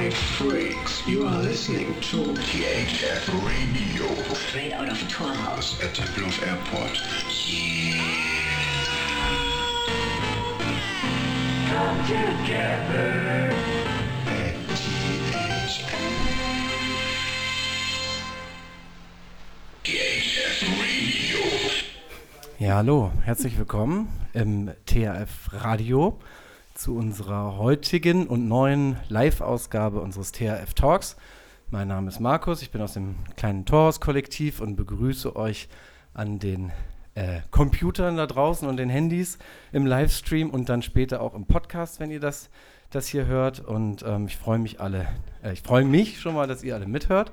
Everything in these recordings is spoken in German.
Hi, freaks. You are listening to THF Radio. Straight out of house. At Tempelhof Airport. Yeah. Come together. At THF. THF Radio. Ja, hallo, herzlich willkommen im THF Radio zu unserer heutigen und neuen Live-Ausgabe unseres THF Talks. Mein Name ist Markus, ich bin aus dem kleinen Torhaus-Kollektiv und begrüße euch an den äh, Computern da draußen und den Handys im Livestream und dann später auch im Podcast, wenn ihr das, das hier hört. Und ähm, ich freue mich alle, äh, ich freue mich schon mal, dass ihr alle mithört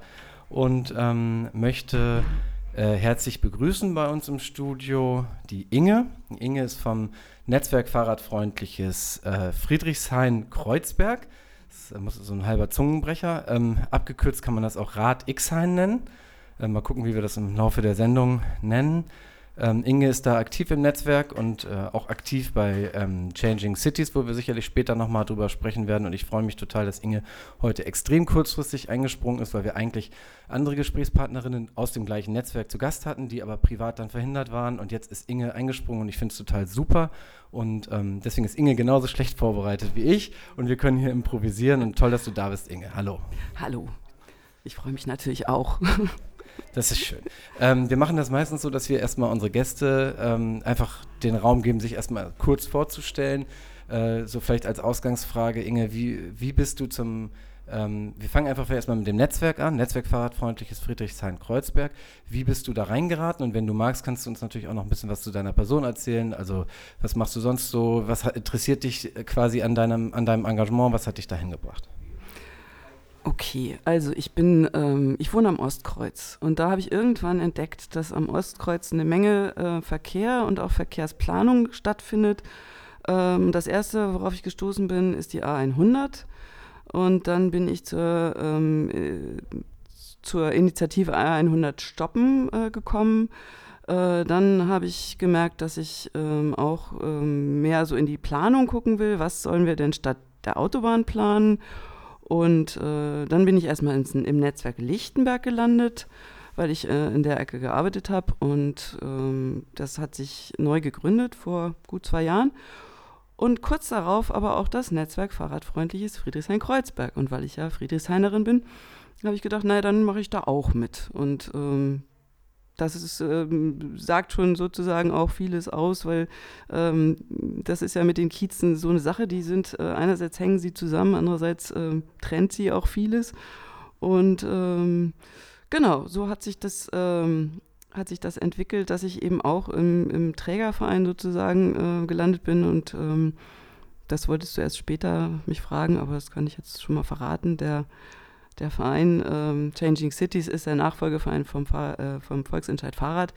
und ähm, möchte äh, herzlich begrüßen bei uns im Studio die Inge. Inge ist vom Netzwerk Fahrradfreundliches äh, Friedrichshain-Kreuzberg. Das äh, muss so ein halber Zungenbrecher. Ähm, abgekürzt kann man das auch Rad X-Hain nennen. Äh, mal gucken, wie wir das im Laufe der Sendung nennen. Ähm, Inge ist da aktiv im Netzwerk und äh, auch aktiv bei ähm, Changing Cities, wo wir sicherlich später nochmal drüber sprechen werden. Und ich freue mich total, dass Inge heute extrem kurzfristig eingesprungen ist, weil wir eigentlich andere Gesprächspartnerinnen aus dem gleichen Netzwerk zu Gast hatten, die aber privat dann verhindert waren. Und jetzt ist Inge eingesprungen und ich finde es total super. Und ähm, deswegen ist Inge genauso schlecht vorbereitet wie ich. Und wir können hier improvisieren. Und toll, dass du da bist, Inge. Hallo. Hallo. Ich freue mich natürlich auch. Das ist schön. Ähm, wir machen das meistens so, dass wir erstmal unsere Gäste ähm, einfach den Raum geben, sich erstmal kurz vorzustellen. Äh, so vielleicht als Ausgangsfrage, Inge, wie, wie bist du zum, ähm, wir fangen einfach erstmal mit dem Netzwerk an, Netzwerk Fahrradfreundliches Friedrichshain-Kreuzberg. Wie bist du da reingeraten? Und wenn du magst, kannst du uns natürlich auch noch ein bisschen was zu deiner Person erzählen. Also was machst du sonst so? Was interessiert dich äh, quasi an deinem, an deinem Engagement? Was hat dich dahin gebracht? Okay, also ich bin, ähm, ich wohne am Ostkreuz und da habe ich irgendwann entdeckt, dass am Ostkreuz eine Menge äh, Verkehr und auch Verkehrsplanung stattfindet. Ähm, das erste, worauf ich gestoßen bin, ist die A100 und dann bin ich zur, ähm, äh, zur Initiative A100 Stoppen äh, gekommen. Äh, dann habe ich gemerkt, dass ich ähm, auch ähm, mehr so in die Planung gucken will. Was sollen wir denn statt der Autobahn planen? Und äh, dann bin ich erstmal ins, im Netzwerk Lichtenberg gelandet, weil ich äh, in der Ecke gearbeitet habe. Und ähm, das hat sich neu gegründet vor gut zwei Jahren. Und kurz darauf aber auch das Netzwerk Fahrradfreundliches Friedrichshain-Kreuzberg. Und weil ich ja Friedrichshainerin bin, habe ich gedacht, naja, dann mache ich da auch mit. Und ähm, das ist, ähm, sagt schon sozusagen auch vieles aus, weil ähm, das ist ja mit den Kiezen so eine Sache, die sind, äh, einerseits hängen sie zusammen, andererseits äh, trennt sie auch vieles. Und ähm, genau, so hat sich das, ähm, hat sich das entwickelt, dass ich eben auch im, im Trägerverein sozusagen äh, gelandet bin und ähm, das wolltest du erst später mich fragen, aber das kann ich jetzt schon mal verraten. Der der Verein ähm, Changing Cities ist der Nachfolgeverein vom, äh, vom Volksentscheid Fahrrad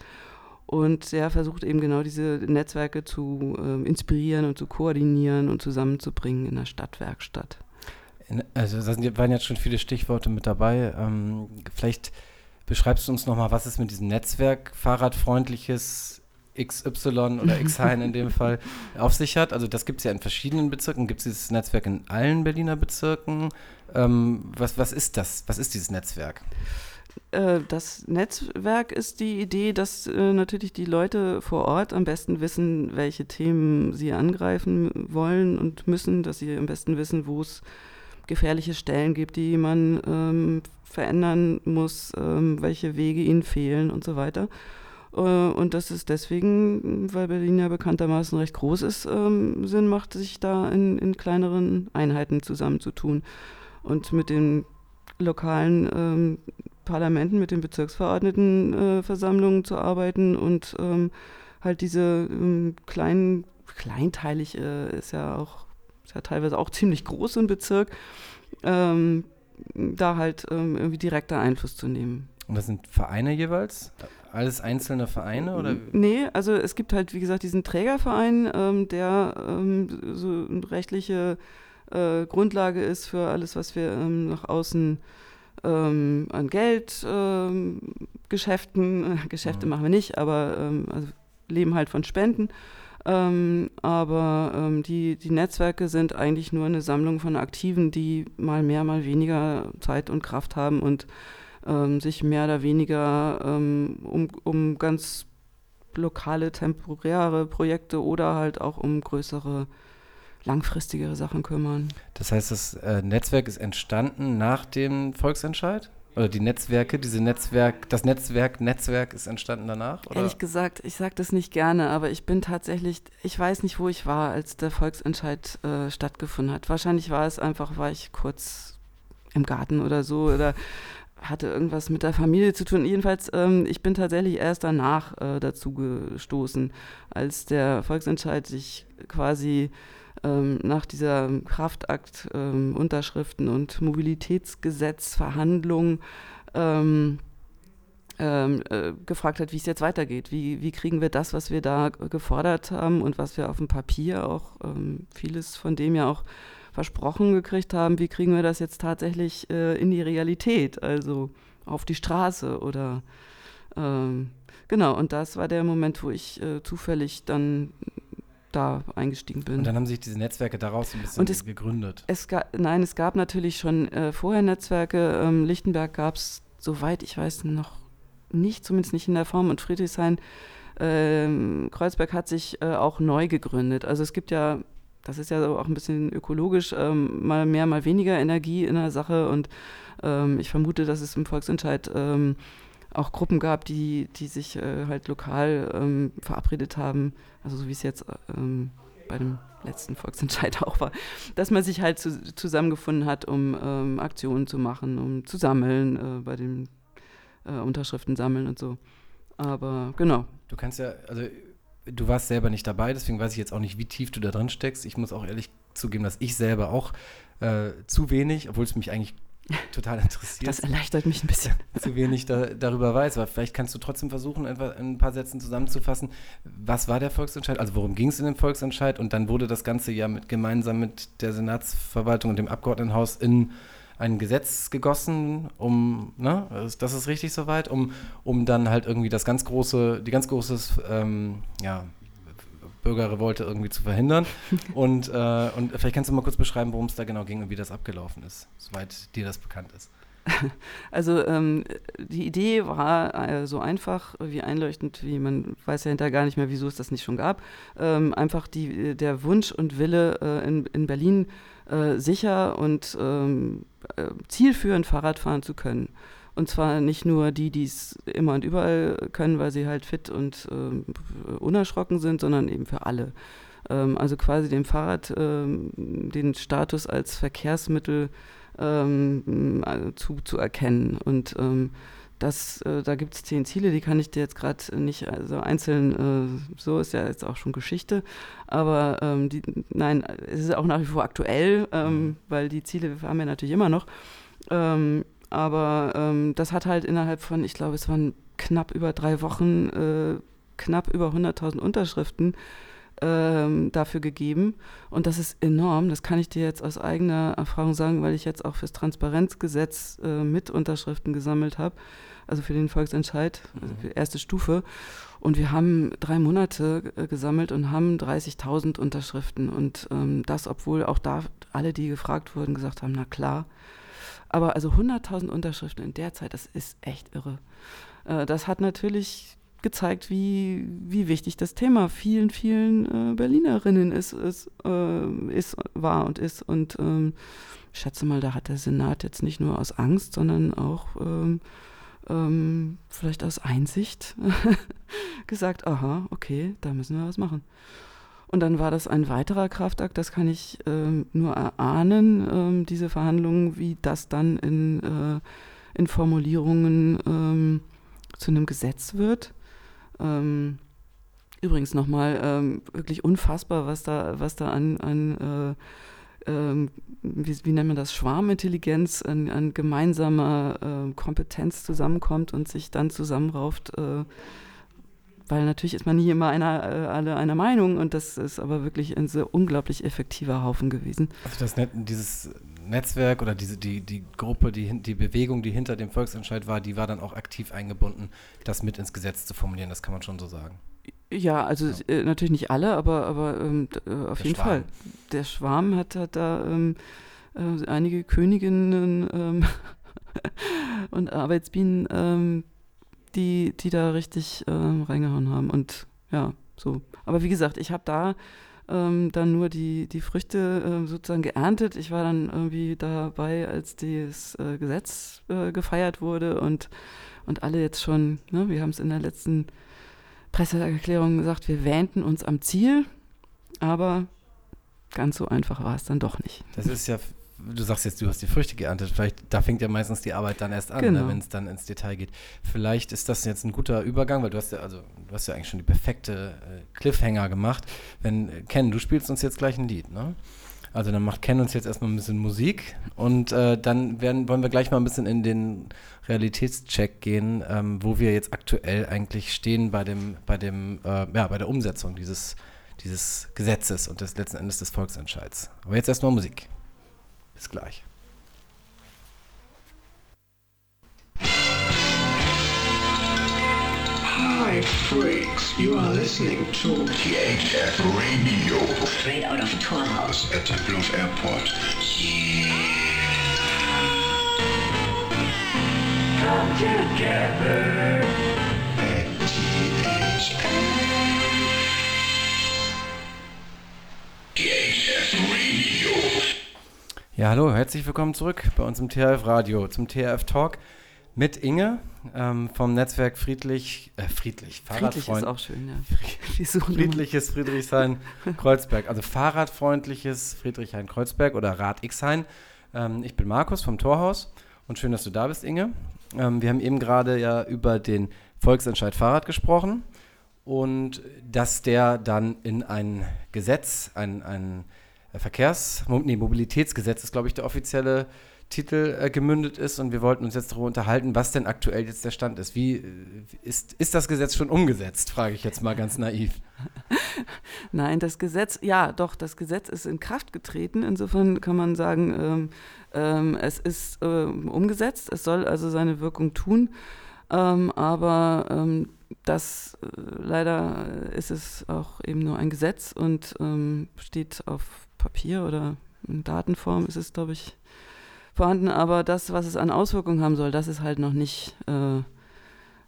und der versucht eben genau diese Netzwerke zu äh, inspirieren und zu koordinieren und zusammenzubringen in der Stadtwerkstatt. Also da waren jetzt schon viele Stichworte mit dabei. Ähm, vielleicht beschreibst du uns nochmal, was es mit diesem Netzwerk fahrradfreundliches XY oder Xhain in dem Fall auf sich hat. Also das gibt es ja in verschiedenen Bezirken. Gibt es dieses Netzwerk in allen Berliner Bezirken? Ähm, was, was ist das? Was ist dieses Netzwerk? Äh, das Netzwerk ist die Idee, dass äh, natürlich die Leute vor Ort am besten wissen, welche Themen sie angreifen wollen und müssen, dass sie am besten wissen, wo es gefährliche Stellen gibt, die man ähm, verändern muss, ähm, welche Wege ihnen fehlen und so weiter. Äh, und das ist deswegen, weil Berlin ja bekanntermaßen recht groß ist, ähm, Sinn macht, sich da in, in kleineren Einheiten zusammenzutun und mit den lokalen ähm, Parlamenten, mit den Bezirksverordnetenversammlungen äh, zu arbeiten und ähm, halt diese ähm, kleinen, kleinteilig äh, ist ja auch, ist ja teilweise auch ziemlich groß im Bezirk, ähm, da halt ähm, irgendwie direkter Einfluss zu nehmen. Und das sind Vereine jeweils? Alles einzelne Vereine? Oder? Nee, also es gibt halt, wie gesagt, diesen Trägerverein, ähm, der ähm, so rechtliche äh, Grundlage ist für alles, was wir ähm, nach außen ähm, an Geld, ähm, Geschäften, äh, Geschäfte mhm. machen wir nicht, aber ähm, also leben halt von Spenden. Ähm, aber die, die Netzwerke sind eigentlich nur eine Sammlung von Aktiven, die mal mehr, mal weniger Zeit und Kraft haben und sich mehr oder weniger um, um ganz lokale, temporäre Projekte oder halt auch um größere, langfristigere Sachen kümmern. Das heißt, das äh, Netzwerk ist entstanden nach dem Volksentscheid? Oder die Netzwerke, diese Netzwerk, das Netzwerk, Netzwerk ist entstanden danach? Oder? Ehrlich gesagt, ich sage das nicht gerne, aber ich bin tatsächlich, ich weiß nicht, wo ich war, als der Volksentscheid äh, stattgefunden hat. Wahrscheinlich war es einfach, war ich kurz im Garten oder so oder hatte irgendwas mit der Familie zu tun. Jedenfalls, ähm, ich bin tatsächlich erst danach äh, dazu gestoßen, als der Volksentscheid sich quasi ähm, nach dieser Kraftakt ähm, Unterschriften und Mobilitätsgesetzverhandlung ähm, ähm, äh, gefragt hat, wie es jetzt weitergeht. Wie, wie kriegen wir das, was wir da gefordert haben und was wir auf dem Papier auch, ähm, vieles von dem ja auch versprochen gekriegt haben, wie kriegen wir das jetzt tatsächlich äh, in die Realität, also auf die Straße oder ähm, genau, und das war der Moment, wo ich äh, zufällig dann da eingestiegen bin. Und dann haben sich diese Netzwerke daraus ein bisschen es, gegründet. Es gab, nein, es gab natürlich schon äh, vorher Netzwerke. Ähm, Lichtenberg gab es, soweit ich weiß, noch nicht, zumindest nicht in der Form. Und Friedrichshain, ähm, Kreuzberg hat sich äh, auch neu gegründet. Also es gibt ja, das ist ja auch ein bisschen ökologisch, ähm, mal mehr, mal weniger Energie in der Sache. Und ähm, ich vermute, dass es im Volksentscheid ähm, auch Gruppen gab, die, die sich äh, halt lokal ähm, verabredet haben, also so wie es jetzt ähm, bei dem letzten Volksentscheid auch war, dass man sich halt zu, zusammengefunden hat, um ähm, Aktionen zu machen, um zu sammeln, äh, bei den äh, Unterschriften sammeln und so. Aber genau. Du kannst ja, also du warst selber nicht dabei, deswegen weiß ich jetzt auch nicht, wie tief du da drin steckst. Ich muss auch ehrlich zugeben, dass ich selber auch äh, zu wenig, obwohl es mich eigentlich total interessiert. Das erleichtert mich ein bisschen. Zu wenig da, darüber weiß, aber vielleicht kannst du trotzdem versuchen, in ein paar Sätzen zusammenzufassen. Was war der Volksentscheid? Also worum ging es in dem Volksentscheid? Und dann wurde das Ganze ja mit, gemeinsam mit der Senatsverwaltung und dem Abgeordnetenhaus in ein Gesetz gegossen, um, ne, das ist richtig soweit, um, um dann halt irgendwie das ganz große, die ganz große, ähm, ja, Bürgerrevolte irgendwie zu verhindern. und, äh, und vielleicht kannst du mal kurz beschreiben, worum es da genau ging und wie das abgelaufen ist, soweit dir das bekannt ist. Also ähm, die Idee war äh, so einfach wie einleuchtend, wie man weiß ja hinterher gar nicht mehr, wieso es das nicht schon gab. Ähm, einfach die, der Wunsch und Wille äh, in, in Berlin äh, sicher und ähm, äh, zielführend Fahrrad fahren zu können. Und zwar nicht nur die, die es immer und überall können, weil sie halt fit und äh, unerschrocken sind, sondern eben für alle. Ähm, also quasi dem Fahrrad ähm, den Status als Verkehrsmittel ähm, zu, zu erkennen. Und ähm, das, äh, da gibt es zehn Ziele, die kann ich dir jetzt gerade nicht also einzeln, äh, so ist ja jetzt auch schon Geschichte, aber ähm, die, nein, es ist auch nach wie vor aktuell, ähm, mhm. weil die Ziele haben wir natürlich immer noch. Ähm, aber ähm, das hat halt innerhalb von, ich glaube, es waren knapp über drei Wochen, äh, knapp über 100.000 Unterschriften ähm, dafür gegeben. Und das ist enorm. Das kann ich dir jetzt aus eigener Erfahrung sagen, weil ich jetzt auch fürs Transparenzgesetz äh, mit Unterschriften gesammelt habe. Also für den Volksentscheid, also für erste Stufe. Und wir haben drei Monate äh, gesammelt und haben 30.000 Unterschriften. Und ähm, das, obwohl auch da alle, die gefragt wurden, gesagt haben, na klar. Aber also 100.000 Unterschriften in der Zeit, das ist echt irre. Äh, das hat natürlich gezeigt, wie, wie wichtig das Thema vielen, vielen äh, Berlinerinnen ist, ist, äh, ist, war und ist. Und ähm, ich schätze mal, da hat der Senat jetzt nicht nur aus Angst, sondern auch ähm, ähm, vielleicht aus Einsicht gesagt, aha, okay, da müssen wir was machen. Und dann war das ein weiterer Kraftakt, das kann ich ähm, nur erahnen, ähm, diese Verhandlungen, wie das dann in, äh, in Formulierungen ähm, zu einem Gesetz wird. Ähm, übrigens nochmal ähm, wirklich unfassbar, was da, was da an, an äh, äh, wie, wie, nennt man das, Schwarmintelligenz, an, an gemeinsamer äh, Kompetenz zusammenkommt und sich dann zusammenrauft äh, weil natürlich ist man nie immer einer, äh, alle einer Meinung und das ist aber wirklich ein so unglaublich effektiver Haufen gewesen. Also das Net dieses Netzwerk oder diese, die, die Gruppe, die, die Bewegung, die hinter dem Volksentscheid war, die war dann auch aktiv eingebunden, das mit ins Gesetz zu formulieren, das kann man schon so sagen. Ja, also Ja. Äh, natürlich nicht alle, aber, aber ähm, äh, auf Der jeden Schwarm. Fall. Der Schwarm hat, hat da ähm, äh, einige Königinnen ähm, und Arbeitsbienen, ähm, die, die da richtig ähm, reingehauen haben. Und ja, so. Aber wie gesagt, ich habe da ähm, dann nur die, die Früchte ähm, sozusagen geerntet. Ich war dann irgendwie dabei, als das äh, Gesetz äh, gefeiert wurde und, und alle jetzt schon, ne, wir haben es in der letzten Presseerklärung gesagt, wir wähnten uns am Ziel, aber ganz so einfach war es dann doch nicht. Das ist ja, du sagst jetzt, du hast die Früchte geerntet. Vielleicht, da fängt ja meistens die Arbeit dann erst an, Genau. ne, wenn es dann ins Detail geht. Vielleicht ist das jetzt ein guter Übergang, weil du hast ja, also du hast ja eigentlich schon die perfekte äh, Cliffhanger gemacht. Wenn, äh, Ken, du spielst uns jetzt gleich ein Lied, ne? Also dann macht Ken uns jetzt erstmal ein bisschen Musik und äh, dann werden, wollen wir gleich mal ein bisschen in den Realitätscheck gehen, ähm, wo wir jetzt aktuell eigentlich stehen bei dem, bei dem, äh, ja, bei der Umsetzung dieses, dieses Gesetzes und des letzten Endes des Volksentscheids. Aber jetzt erstmal Musik. Bis gleich. Hi, freaks. You are listening to THF Radio Straight out of Torhaus. at Tempelhof Airport. Come together. At THF. THF Radio. Ja, hallo, herzlich willkommen zurück bei uns im THF Radio zum THF Talk mit Inge ähm, vom Netzwerk Friedlich, äh, Friedlich, Friedlich ist Fahrradfreund, auch schön, ja. Friedliches Friedrichshain-Kreuzberg, also Fahrradfreundliches Friedrichshain-Kreuzberg oder Rad X-Hain. Ähm, ich bin Markus vom Torhaus und schön, dass du da bist, Inge. Ähm, wir haben eben gerade ja über den Volksentscheid Fahrrad gesprochen und dass der dann in ein Gesetz, ein, ein Verkehrs-, nee, Mobilitätsgesetz ist, glaube ich, der offizielle Titel äh, gemündet ist und wir wollten uns jetzt darüber unterhalten, was denn aktuell jetzt der Stand ist. Wie äh, ist, ist das Gesetz schon umgesetzt, frage ich jetzt mal ganz naiv. Nein, das Gesetz, ja, doch, das Gesetz ist in Kraft getreten. Insofern kann man sagen, ähm, ähm, es ist ähm, umgesetzt. Es soll also seine Wirkung tun. Ähm, aber ähm, das äh, leider ist es auch eben nur ein Gesetz und ähm, steht auf Papier oder in Datenform ist es, glaube ich, vorhanden. Aber das, was es an Auswirkungen haben soll, das ist halt noch nicht, äh,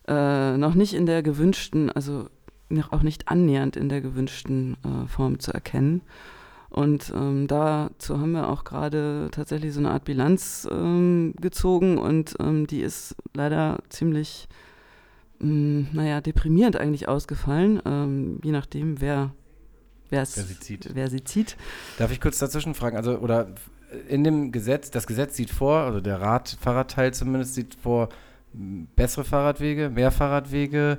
äh, noch nicht in der gewünschten, also auch nicht annähernd in der gewünschten äh, Form zu erkennen. Und ähm, dazu haben wir auch gerade tatsächlich so eine Art Bilanz ähm, gezogen und ähm, die ist leider ziemlich, mh, naja, deprimierend eigentlich ausgefallen, ähm, je nachdem, wer, wer's, Wer sie zieht. wer sie zieht. Darf ich kurz dazwischen fragen? Also, oder in dem Gesetz, das Gesetz sieht vor, also der Rad, Fahrradteil zumindest sieht vor, bessere Fahrradwege, mehr Fahrradwege,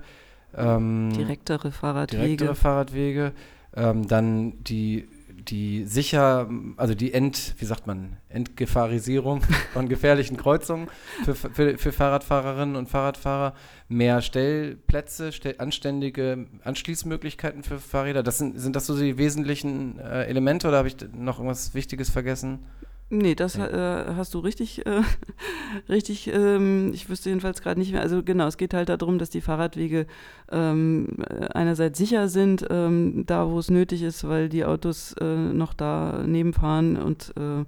ähm, Direktere Fahrradwege. direktere Fahrradwege, ähm, dann die, die sicher, also die Ent, wie sagt man, Entgefahrisierung von gefährlichen Kreuzungen für, für, für Fahrradfahrerinnen und Fahrradfahrer, mehr Stellplätze, stell, anständige Anschließmöglichkeiten für Fahrräder. Das sind, sind das so die wesentlichen äh, Elemente oder habe ich noch irgendwas Wichtiges vergessen? Nee, das Ja. äh, hast du richtig, äh, richtig, ähm, ich wüsste jedenfalls gerade nicht mehr. Also genau, es geht halt darum, dass die Fahrradwege ähm, äh, einerseits sicher sind, ähm, da wo es nötig ist, weil die Autos äh, noch daneben fahren und äh,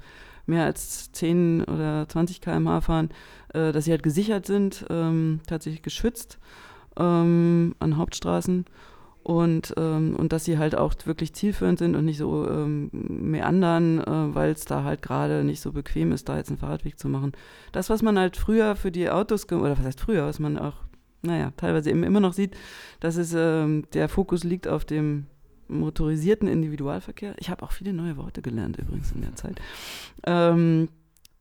mehr als 10 oder 20 km/h fahren, äh, dass sie halt gesichert sind, ähm, tatsächlich geschützt ähm, an Hauptstraßen und, ähm, und dass sie halt auch wirklich zielführend sind und nicht so ähm, meandern, äh, weil es da halt gerade nicht so bequem ist, da jetzt einen Fahrradweg zu machen. Das, was man halt früher für die Autos, oder was heißt früher, was man auch, naja, teilweise eben immer noch sieht, dass es, ähm, der Fokus liegt auf dem motorisierten Individualverkehr. Ich habe auch viele neue Worte gelernt übrigens in der Zeit. Ähm,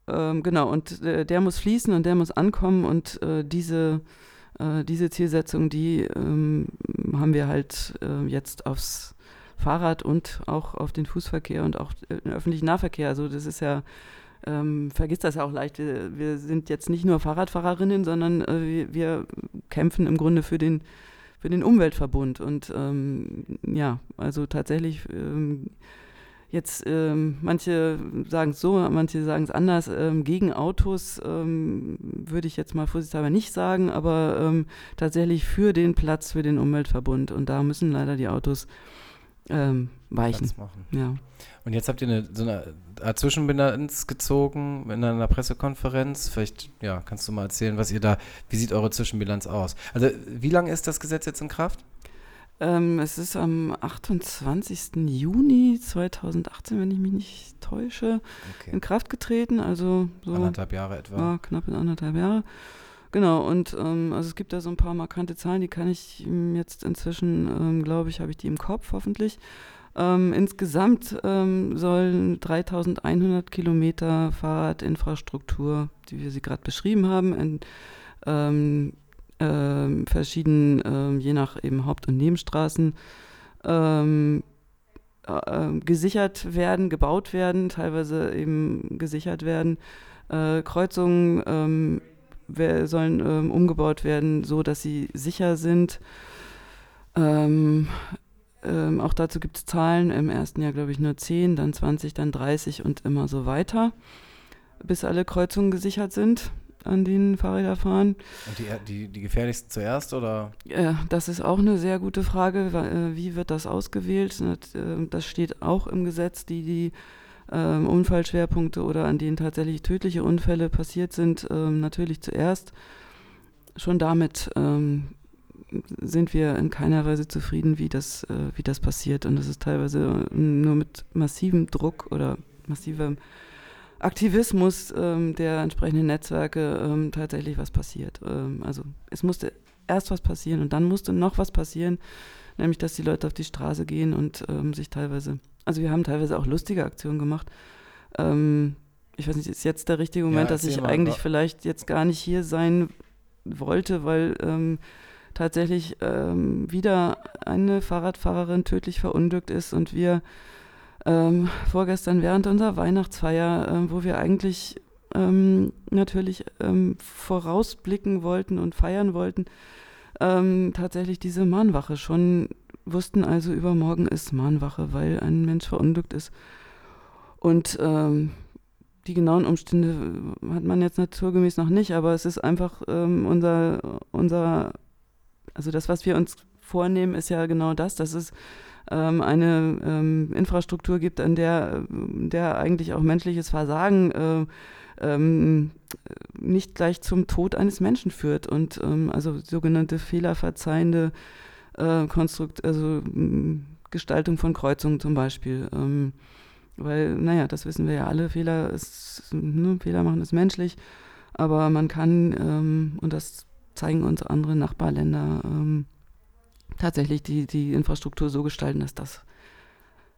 ähm, genau, und äh, der muss fließen und der muss ankommen und äh, diese äh, diese Zielsetzung, die ähm, haben wir halt äh, jetzt aufs Fahrrad und auch auf den Fußverkehr und auch äh, den öffentlichen Nahverkehr. Also das ist ja, ähm, vergisst das ja auch leicht. Wir, wir sind jetzt nicht nur Fahrradfahrerinnen, sondern äh, wir, wir kämpfen im Grunde für den, für den Umweltverbund. Und ähm, ja, also tatsächlich ähm, jetzt ähm, manche sagen es so, manche sagen es anders. Ähm, gegen Autos ähm, würde ich jetzt mal vorsichtshalber nicht sagen, aber ähm, tatsächlich für den Platz für den Umweltverbund. Und da müssen leider die Autos ähm, weichen. Ja. Und jetzt habt ihr eine, so eine Art Zwischenbilanz gezogen in einer Pressekonferenz. Vielleicht, ja, kannst du mal erzählen, was ihr da, wie sieht eure Zwischenbilanz aus? Also, wie lange ist das Gesetz jetzt in Kraft? Ähm, es ist am 28. Juni 2018, wenn ich mich nicht täusche, Okay. in Kraft getreten. Also so Anderthalb Jahre etwa. ja, knapp in anderthalb Jahre. Genau, und ähm, also es gibt da so ein paar markante Zahlen, die kann ich ähm, jetzt inzwischen, ähm, glaube ich, habe ich die im Kopf, hoffentlich. Ähm, insgesamt ähm, sollen 3100 Kilometer Fahrradinfrastruktur, die wir sie gerade beschrieben haben, in ähm, verschiedenen, ähm, je nach eben Haupt- und Nebenstraßen, ähm, äh, ähm, gesichert werden, gebaut werden, teilweise eben gesichert werden. Äh, Kreuzungen ähm, sollen ähm, umgebaut werden, so dass sie sicher sind. Auch dazu gibt es Zahlen. Im ersten Jahr, glaube ich, nur 10, dann 20, dann 30 und immer so weiter, bis alle Kreuzungen gesichert sind, an denen Fahrräder fahren. Und die, die, die gefährlichsten zuerst oder? Ja, das ist auch eine sehr gute Frage. äh, Wie wird das ausgewählt? Das, äh, Das steht auch im Gesetz, die die ähm, Unfallschwerpunkte oder an denen tatsächlich tödliche Unfälle passiert sind, ähm, natürlich zuerst. Schon damit ähm, sind wir in keiner Weise zufrieden, wie das, äh, wie das passiert. Und es ist teilweise nur mit massivem Druck oder massivem Aktivismus ähm, der entsprechenden Netzwerke ähm, tatsächlich was passiert. Ähm, also es musste erst was passieren und dann musste noch was passieren, nämlich dass die Leute auf die Straße gehen und ähm, sich teilweise, also wir haben teilweise auch lustige Aktionen gemacht. Ähm, ich weiß nicht, ist jetzt der richtige Moment, dass erzähl ich mal. eigentlich Ja. vielleicht jetzt gar nicht hier sein wollte, weil ähm, tatsächlich wieder eine Fahrradfahrerin tödlich verunglückt ist und wir ähm, vorgestern während unserer Weihnachtsfeier, ähm, wo wir eigentlich ähm, natürlich ähm, vorausblicken wollten und feiern wollten, ähm, tatsächlich diese Mahnwache schon wussten, also übermorgen ist Mahnwache, weil ein Mensch verunglückt ist. Und ähm, die genauen Umstände hat man jetzt naturgemäß noch nicht, aber es ist einfach ähm, unser, unser, also das, was wir uns vornehmen, ist ja genau das, dass es ähm, eine ähm, Infrastruktur gibt, an der, ähm, der eigentlich auch menschliches Versagen äh, ähm, nicht gleich zum Tod eines Menschen führt und ähm, also sogenannte fehlerverzeihende äh, Konstrukt, also m, Gestaltung von Kreuzungen zum Beispiel. Ähm, weil, naja, das wissen wir ja alle, Fehler, ist, ne, Fehler machen ist menschlich, aber man kann, ähm, und das zeigen unsere anderen Nachbarländer, tatsächlich die, die Infrastruktur so gestalten, dass das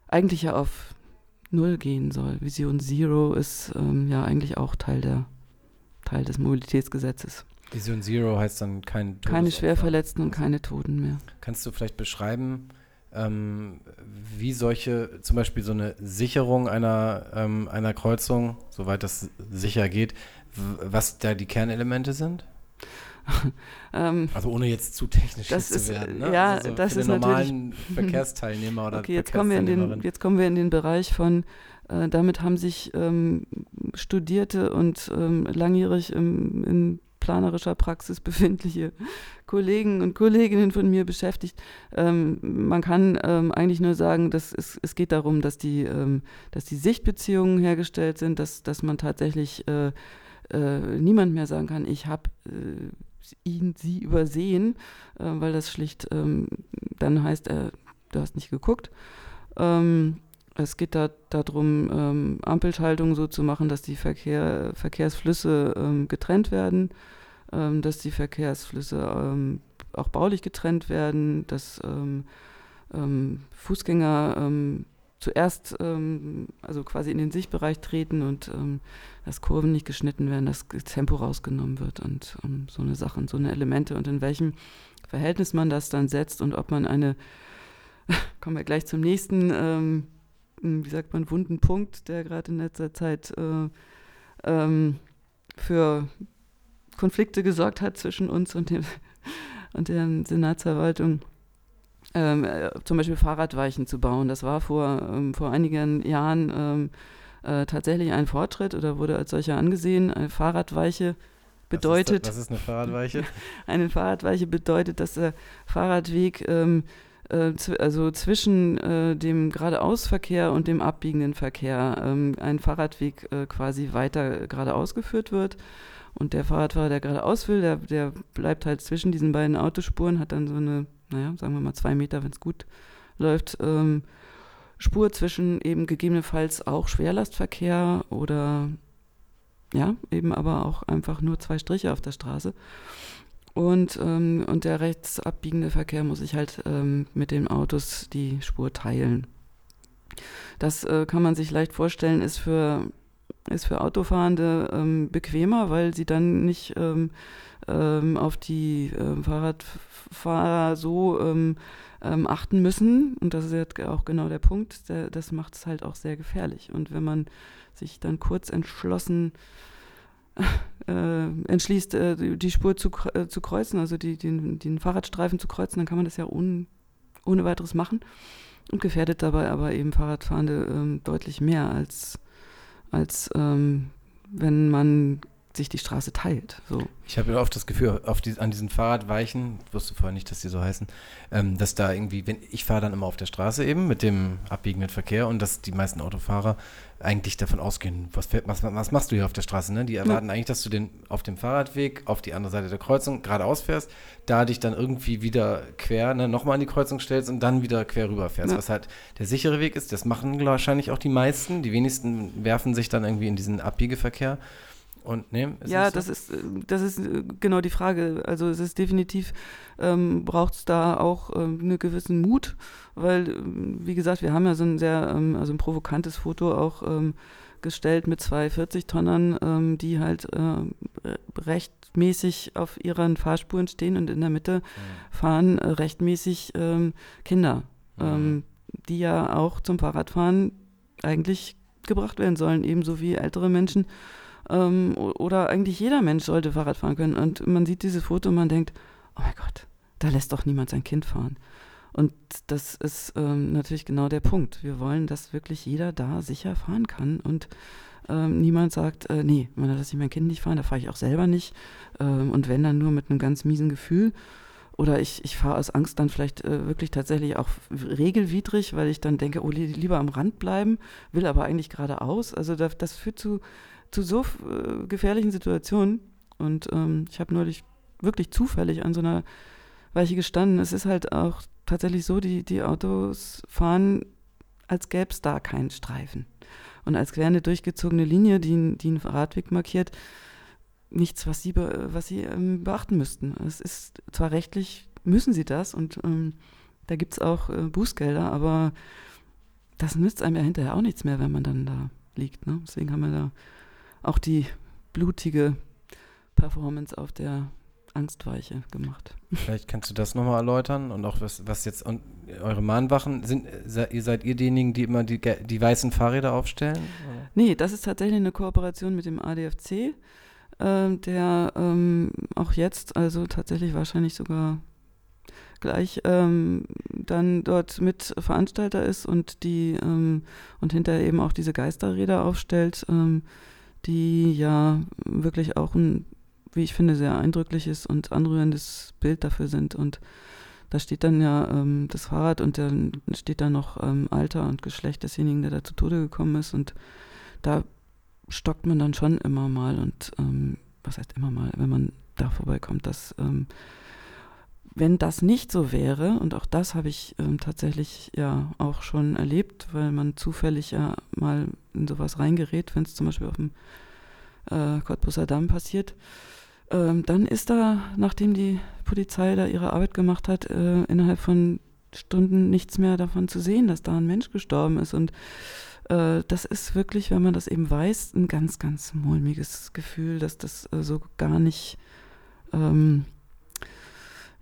eigentlich ja auf Null gehen soll. Vision Zero ist ähm, ja eigentlich auch Teil, der, Teil des Mobilitätsgesetzes. Vision Zero heißt dann kein Keine. Schwerverletzten und keine Toten mehr. Kannst du vielleicht beschreiben, ähm, wie solche, zum Beispiel so eine Sicherung einer, ähm, einer Kreuzung, soweit das sicher geht, was da die Kernelemente sind? Ähm, Also ohne jetzt zu technisch Das zu ist, werden. äh, Ne? ja, also so das für ist den natürlich- normalen Verkehrsteilnehmer oder okay, jetzt kommen, wir in den, jetzt kommen wir in den Bereich von, äh, damit haben sich ähm, studierte und ähm, langjährig im, in planerischer Praxis befindliche Kollegen und Kolleginnen von mir beschäftigt. Ähm, man kann ähm, eigentlich nur sagen, dass es, es geht darum, dass die, ähm, dass die Sichtbeziehungen hergestellt sind, dass, dass man tatsächlich äh, äh, niemand mehr sagen kann, ich habe äh, ihn, sie übersehen, äh, weil das schlicht ähm, dann heißt, äh, du hast nicht geguckt. Ähm, es geht da darum, ähm, Ampelschaltungen so zu machen, dass die Verkehr, Verkehrsflüsse ähm, getrennt werden, ähm, dass die Verkehrsflüsse ähm, auch baulich getrennt werden, dass ähm, ähm, Fußgänger zuerst ähm, also quasi in den Sichtbereich treten und ähm, dass Kurven nicht geschnitten werden, dass Tempo rausgenommen wird und ähm, so eine Sachen, so eine Elemente und in welchem Verhältnis man das dann setzt und ob man eine, kommen wir gleich zum nächsten, ähm, wie sagt man, wunden Punkt, der gerade in letzter Zeit äh, ähm, für Konflikte gesorgt hat zwischen uns und, dem, und der Senatsverwaltung. Ähm, äh, zum Beispiel Fahrradweichen zu bauen. Das war vor, ähm, vor einigen Jahren ähm, äh, tatsächlich ein Fortschritt oder wurde als solcher angesehen. Eine Fahrradweiche bedeutet. Was ist, das, was ist eine Fahrradweiche? eine Fahrradweiche bedeutet, dass der Fahrradweg ähm, äh, also zwischen äh, dem geradeausverkehr und dem abbiegenden Verkehr ähm, ein Fahrradweg äh, quasi weiter geradeaus geführt wird. Und der Fahrradfahrer, der geradeaus will, der, der bleibt halt zwischen diesen beiden Autospuren, hat dann so eine, naja, sagen wir mal zwei Meter, wenn es gut läuft, ähm, Spur zwischen eben gegebenenfalls auch Schwerlastverkehr oder ja, eben aber auch einfach nur zwei Striche auf der Straße. Und, ähm, und der rechts abbiegende Verkehr muss sich halt ähm, mit den Autos die Spur teilen. Das äh, kann man sich leicht vorstellen, ist für, ist für Autofahrende ähm, bequemer, weil sie dann nicht ähm, ähm, auf die äh, Fahrradfahrer so ähm, achten müssen. Und das ist jetzt auch genau der Punkt. Der, das macht es halt auch sehr gefährlich. Und wenn man sich dann kurz entschlossen äh, entschließt, äh, die Spur zu, äh, zu kreuzen, also die, den, den Fahrradstreifen zu kreuzen, dann kann man das ja un, ohne weiteres machen und gefährdet dabei aber eben Fahrradfahrende ähm, deutlich mehr als, als ähm, wenn man sich die Straße teilt. So. Ich habe ja oft das Gefühl, auf die, an diesen Fahrradweichen, wusste vorher nicht, dass die so heißen, ähm, dass da irgendwie, wenn ich fahre dann immer auf der Straße eben mit dem abbiegenden Verkehr und dass die meisten Autofahrer eigentlich davon ausgehen, was, was, was machst du hier auf der Straße? Ne? Die erwarten ja. eigentlich, dass du den auf dem Fahrradweg auf die andere Seite der Kreuzung geradeaus fährst, da dich dann irgendwie wieder quer, ne, nochmal an die Kreuzung stellst und dann wieder quer rüberfährst. Ja. Was halt der sichere Weg ist, das machen wahrscheinlich auch die meisten. Die wenigsten werfen sich dann irgendwie in diesen Abbiegeverkehr. Und nee, ja, das ist das ist äh, genau die Frage. Also es ist definitiv ähm, braucht es da auch ähm, einen gewissen Mut, weil ähm, wie gesagt, wir haben ja so ein sehr ähm, also ein provokantes Foto auch ähm, gestellt mit zwei 40-Tonnern, ähm, die halt äh, rechtmäßig auf ihren Fahrspuren stehen und in der Mitte mhm. fahren äh, rechtmäßig Kinder, mhm. die ja auch zum Fahrradfahren eigentlich gebracht werden sollen, ebenso wie ältere Menschen ähm, oder eigentlich jeder Mensch sollte Fahrrad fahren können. Und man sieht dieses Foto und man denkt, oh mein Gott, da lässt doch niemand sein Kind fahren. Und das ist ähm, natürlich genau der Punkt. Wir wollen, dass wirklich jeder da sicher fahren kann und ähm, niemand sagt, äh, nee, man lasse ich mein Kind nicht fahren, da fahre ich auch selber nicht. Ähm, und wenn dann nur mit einem ganz miesen Gefühl. Oder ich, ich fahre aus Angst dann vielleicht äh, wirklich tatsächlich auch regelwidrig, weil ich dann denke, oh, lieber am Rand bleiben, will aber eigentlich geradeaus. Also das, das führt zu zu so äh, gefährlichen Situationen. Und ähm, ich habe neulich wirklich zufällig an so einer Weiche gestanden. Es ist halt auch tatsächlich so, die, die Autos fahren, als gäbe es da keinen Streifen. Und als wäre eine durchgezogene Linie, die, die einen Radweg markiert, nichts, was sie, be, was sie ähm, beachten müssten. Es ist zwar rechtlich, müssen sie das und ähm, da gibt es auch äh, Bußgelder, aber das nützt einem ja hinterher auch nichts mehr, wenn man dann da liegt. Ne? Deswegen haben wir da auch die blutige Performance auf der Angstweiche gemacht. Vielleicht kannst du das nochmal erläutern und auch was, was jetzt und eure Mahnwachen sind, seid ihr seid ihr diejenigen, die immer die, die weißen Fahrräder aufstellen? Oder? Nee, das ist tatsächlich eine Kooperation mit dem ADFC, äh, der ähm, auch jetzt, also tatsächlich wahrscheinlich sogar gleich ähm, dann dort mit Veranstalter ist und die ähm, und hinterher eben auch diese Geisterräder aufstellt. Die ja wirklich auch ein, wie ich finde, sehr eindrückliches und anrührendes Bild dafür sind. Und da steht dann ja ähm, das Fahrrad und dann steht da noch ähm, Alter und Geschlecht desjenigen, der da zu Tode gekommen ist. Und da stockt man dann schon immer mal und ähm, was heißt immer mal, wenn man da vorbeikommt, dass ähm, wenn das nicht so wäre, und auch das habe ich ähm, tatsächlich ja auch schon erlebt, weil man zufällig ja mal in sowas reingerät, wenn es zum Beispiel auf dem äh, Cottbusser Damm passiert, ähm, dann ist da, nachdem die Polizei da ihre Arbeit gemacht hat, äh, innerhalb von Stunden nichts mehr davon zu sehen, dass da ein Mensch gestorben ist. Und äh, das ist wirklich, wenn man das eben weiß, ein ganz, ganz mulmiges Gefühl, dass das äh, so gar nicht ähm,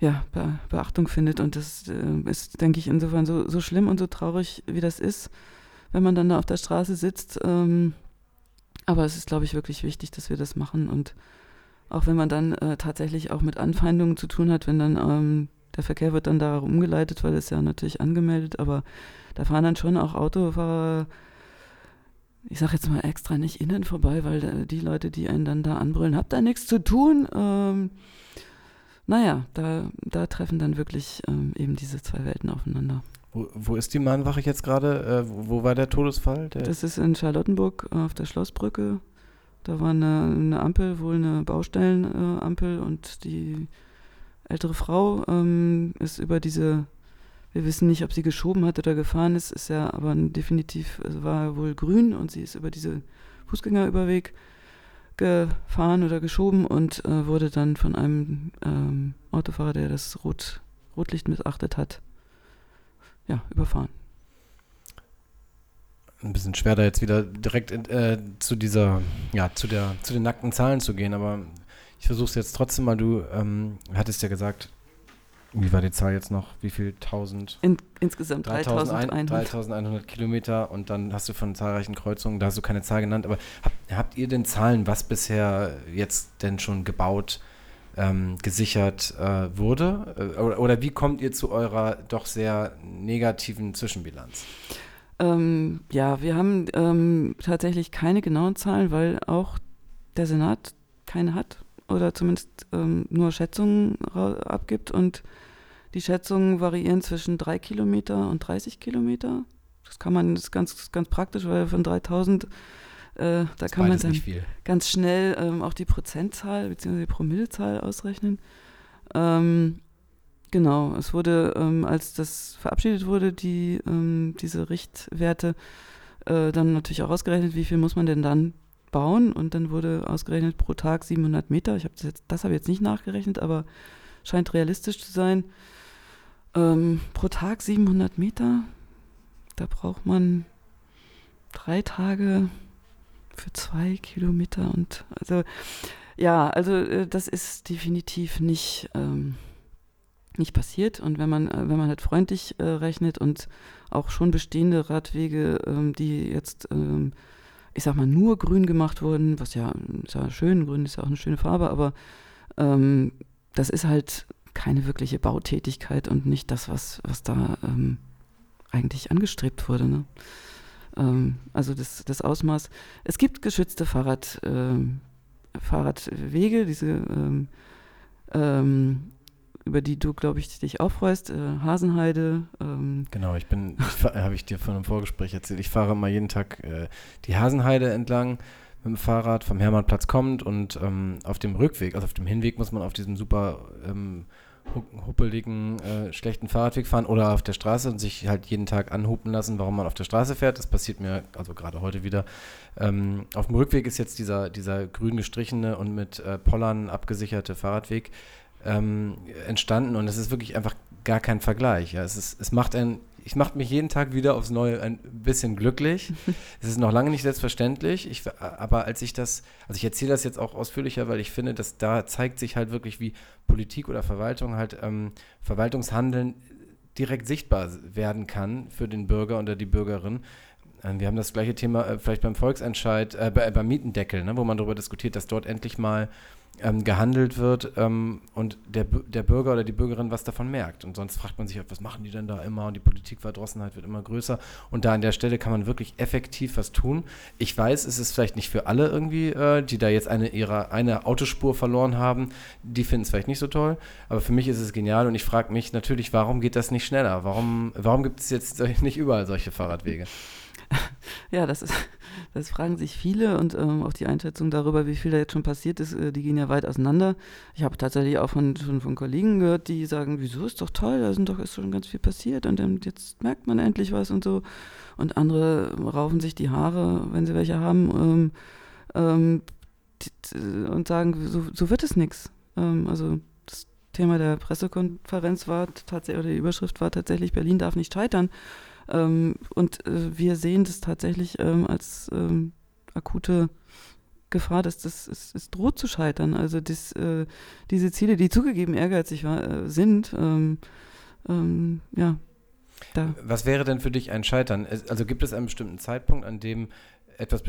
ja, Be Beachtung findet. Und das äh, ist, denke ich, insofern so, so schlimm und so traurig, wie das ist, wenn man dann da auf der Straße sitzt. Ähm, aber es ist, glaube ich, wirklich wichtig, dass wir das machen. Und auch wenn man dann äh, tatsächlich auch mit Anfeindungen zu tun hat, wenn dann ähm, der Verkehr wird dann da umgeleitet, weil es ja natürlich angemeldet, aber da fahren dann schon auch Autofahrer, ich sage jetzt mal extra nicht innen vorbei, weil äh, die Leute, die einen dann da anbrüllen, habt da nichts zu tun. Ähm, naja, da, da treffen dann wirklich ähm, eben diese zwei Welten aufeinander. Wo, wo ist die Mahnwache jetzt gerade? Äh, wo, wo, war der Todesfall? Der das ist in Charlottenburg auf der Schlossbrücke. Da war eine, eine Ampel, wohl eine Baustellenampel äh, und die ältere Frau ähm, ist über diese, wir wissen nicht, ob sie geschoben hat oder gefahren ist, ist ja aber definitiv, also war wohl grün und sie ist über diese Fußgängerüberweg gefahren oder geschoben und äh, wurde dann von einem ähm, Autofahrer, der das Rot, Rotlicht missachtet hat, ja, überfahren. Ein bisschen schwer da jetzt wieder direkt äh, zu dieser, ja, zu der, zu den nackten Zahlen zu gehen, aber ich versuche es jetzt trotzdem mal. Du ähm, hattest ja gesagt, wie war die Zahl jetzt noch? Wie viel? 1000? In, insgesamt 3100. 3100 Kilometer und dann hast du von zahlreichen Kreuzungen, da hast du keine Zahl genannt, aber habt, habt ihr denn Zahlen, was bisher jetzt denn schon gebaut, ähm, gesichert äh, wurde? Äh, oder, oder, wie kommt ihr zu eurer doch sehr negativen Zwischenbilanz? Ähm, ja, wir haben ähm, tatsächlich keine genauen Zahlen, weil auch der Senat keine hat oder zumindest ähm, nur Schätzungen abgibt und die Schätzungen variieren zwischen 3 Kilometer und 30 Kilometer. Das kann man, das ist ganz, ganz praktisch, weil von 3000, äh, da kann man dann ganz schnell ähm, auch die Prozentzahl bzw. die Promillezahl ausrechnen. Ähm, genau, es wurde, ähm, als das verabschiedet wurde, die, ähm, diese Richtwerte, äh, dann natürlich auch ausgerechnet, wie viel muss man denn dann bauen und dann wurde ausgerechnet pro Tag 700 Meter. Ich habe das jetzt, das habe ich jetzt nicht nachgerechnet, aber scheint realistisch zu sein. Ähm, pro Tag 700 Meter, da braucht man drei Tage für zwei Kilometer und also ja, also äh, das ist definitiv nicht ähm, nicht passiert. Und wenn man äh, wenn man halt freundlich äh, rechnet und auch schon bestehende Radwege, ähm, die jetzt ähm, ich sag mal, nur grün gemacht wurden, was ja, ist ja schön, grün ist ja auch eine schöne Farbe, aber ähm, das ist halt keine wirkliche Bautätigkeit und nicht das, was, was da ähm, eigentlich angestrebt wurde. Ne? Ähm, also das, das Ausmaß. Es gibt geschützte Fahrrad, äh, Fahrradwege, diese ähm, ähm, über die du, glaube ich, dich auch freust, äh, Hasenheide. Ähm. Genau, ich bin, habe ich dir von einem Vorgespräch erzählt, ich fahre mal jeden Tag äh, die Hasenheide entlang mit dem Fahrrad vom Hermannplatz kommt und ähm, auf dem Rückweg, also auf dem Hinweg muss man auf diesem super ähm, huppeligen, äh, schlechten Fahrradweg fahren oder auf der Straße und sich halt jeden Tag anhupen lassen, warum man auf der Straße fährt. Das passiert mir also gerade heute wieder. Ähm, auf dem Rückweg ist jetzt dieser, dieser grün gestrichene und mit äh, Pollern abgesicherte Fahrradweg ähm, entstanden und es ist wirklich einfach gar kein Vergleich. Ja. Es, ist, es macht ein, ich mache mich jeden Tag wieder aufs Neue ein bisschen glücklich. es ist noch lange nicht selbstverständlich, ich, aber als ich das, also ich erzähle das jetzt auch ausführlicher, weil ich finde, dass da zeigt sich halt wirklich, wie Politik oder Verwaltung halt ähm, Verwaltungshandeln direkt sichtbar werden kann für den Bürger oder die Bürgerin. Ähm, wir haben das gleiche Thema äh, vielleicht beim Volksentscheid, äh, beim Mietendeckel, ne, wo man darüber diskutiert, dass dort endlich mal ähm, gehandelt wird ähm, und der, der Bürger oder die Bürgerin was davon merkt. Und sonst fragt man sich, was machen die denn da immer? Und die Politikverdrossenheit wird immer größer. Und da an der Stelle kann man wirklich effektiv was tun. Ich weiß, es ist vielleicht nicht für alle irgendwie, äh, die da jetzt eine, ihre, eine Autospur verloren haben, die finden es vielleicht nicht so toll. Aber für mich ist es genial und ich frage mich natürlich, warum geht das nicht schneller? Warum, warum gibt es jetzt nicht überall solche Fahrradwege? Ja, das ist, das fragen sich viele und ähm, auch die Einschätzung darüber, wie viel da jetzt schon passiert ist, äh, die gehen ja weit auseinander. Ich habe tatsächlich auch von, schon von Kollegen gehört, die sagen, wieso ist doch toll, da sind doch ist schon ganz viel passiert und ähm, jetzt merkt man endlich was und so. Und andere raufen sich die Haare, wenn sie welche haben, ähm, ähm die, und sagen, so, so wird es nichts. Ähm, also das Thema der Pressekonferenz war tatsächlich, oder die Überschrift war tatsächlich, Berlin darf nicht scheitern. Ähm, und äh, wir sehen das tatsächlich ähm, als ähm, akute Gefahr, dass das es, es droht zu scheitern. Also das, äh, diese Ziele, die zugegeben ehrgeizig war, äh, sind, ähm, ähm, ja. Da. Was wäre denn für dich ein Scheitern? Also gibt es einen bestimmten Zeitpunkt, an dem etwas,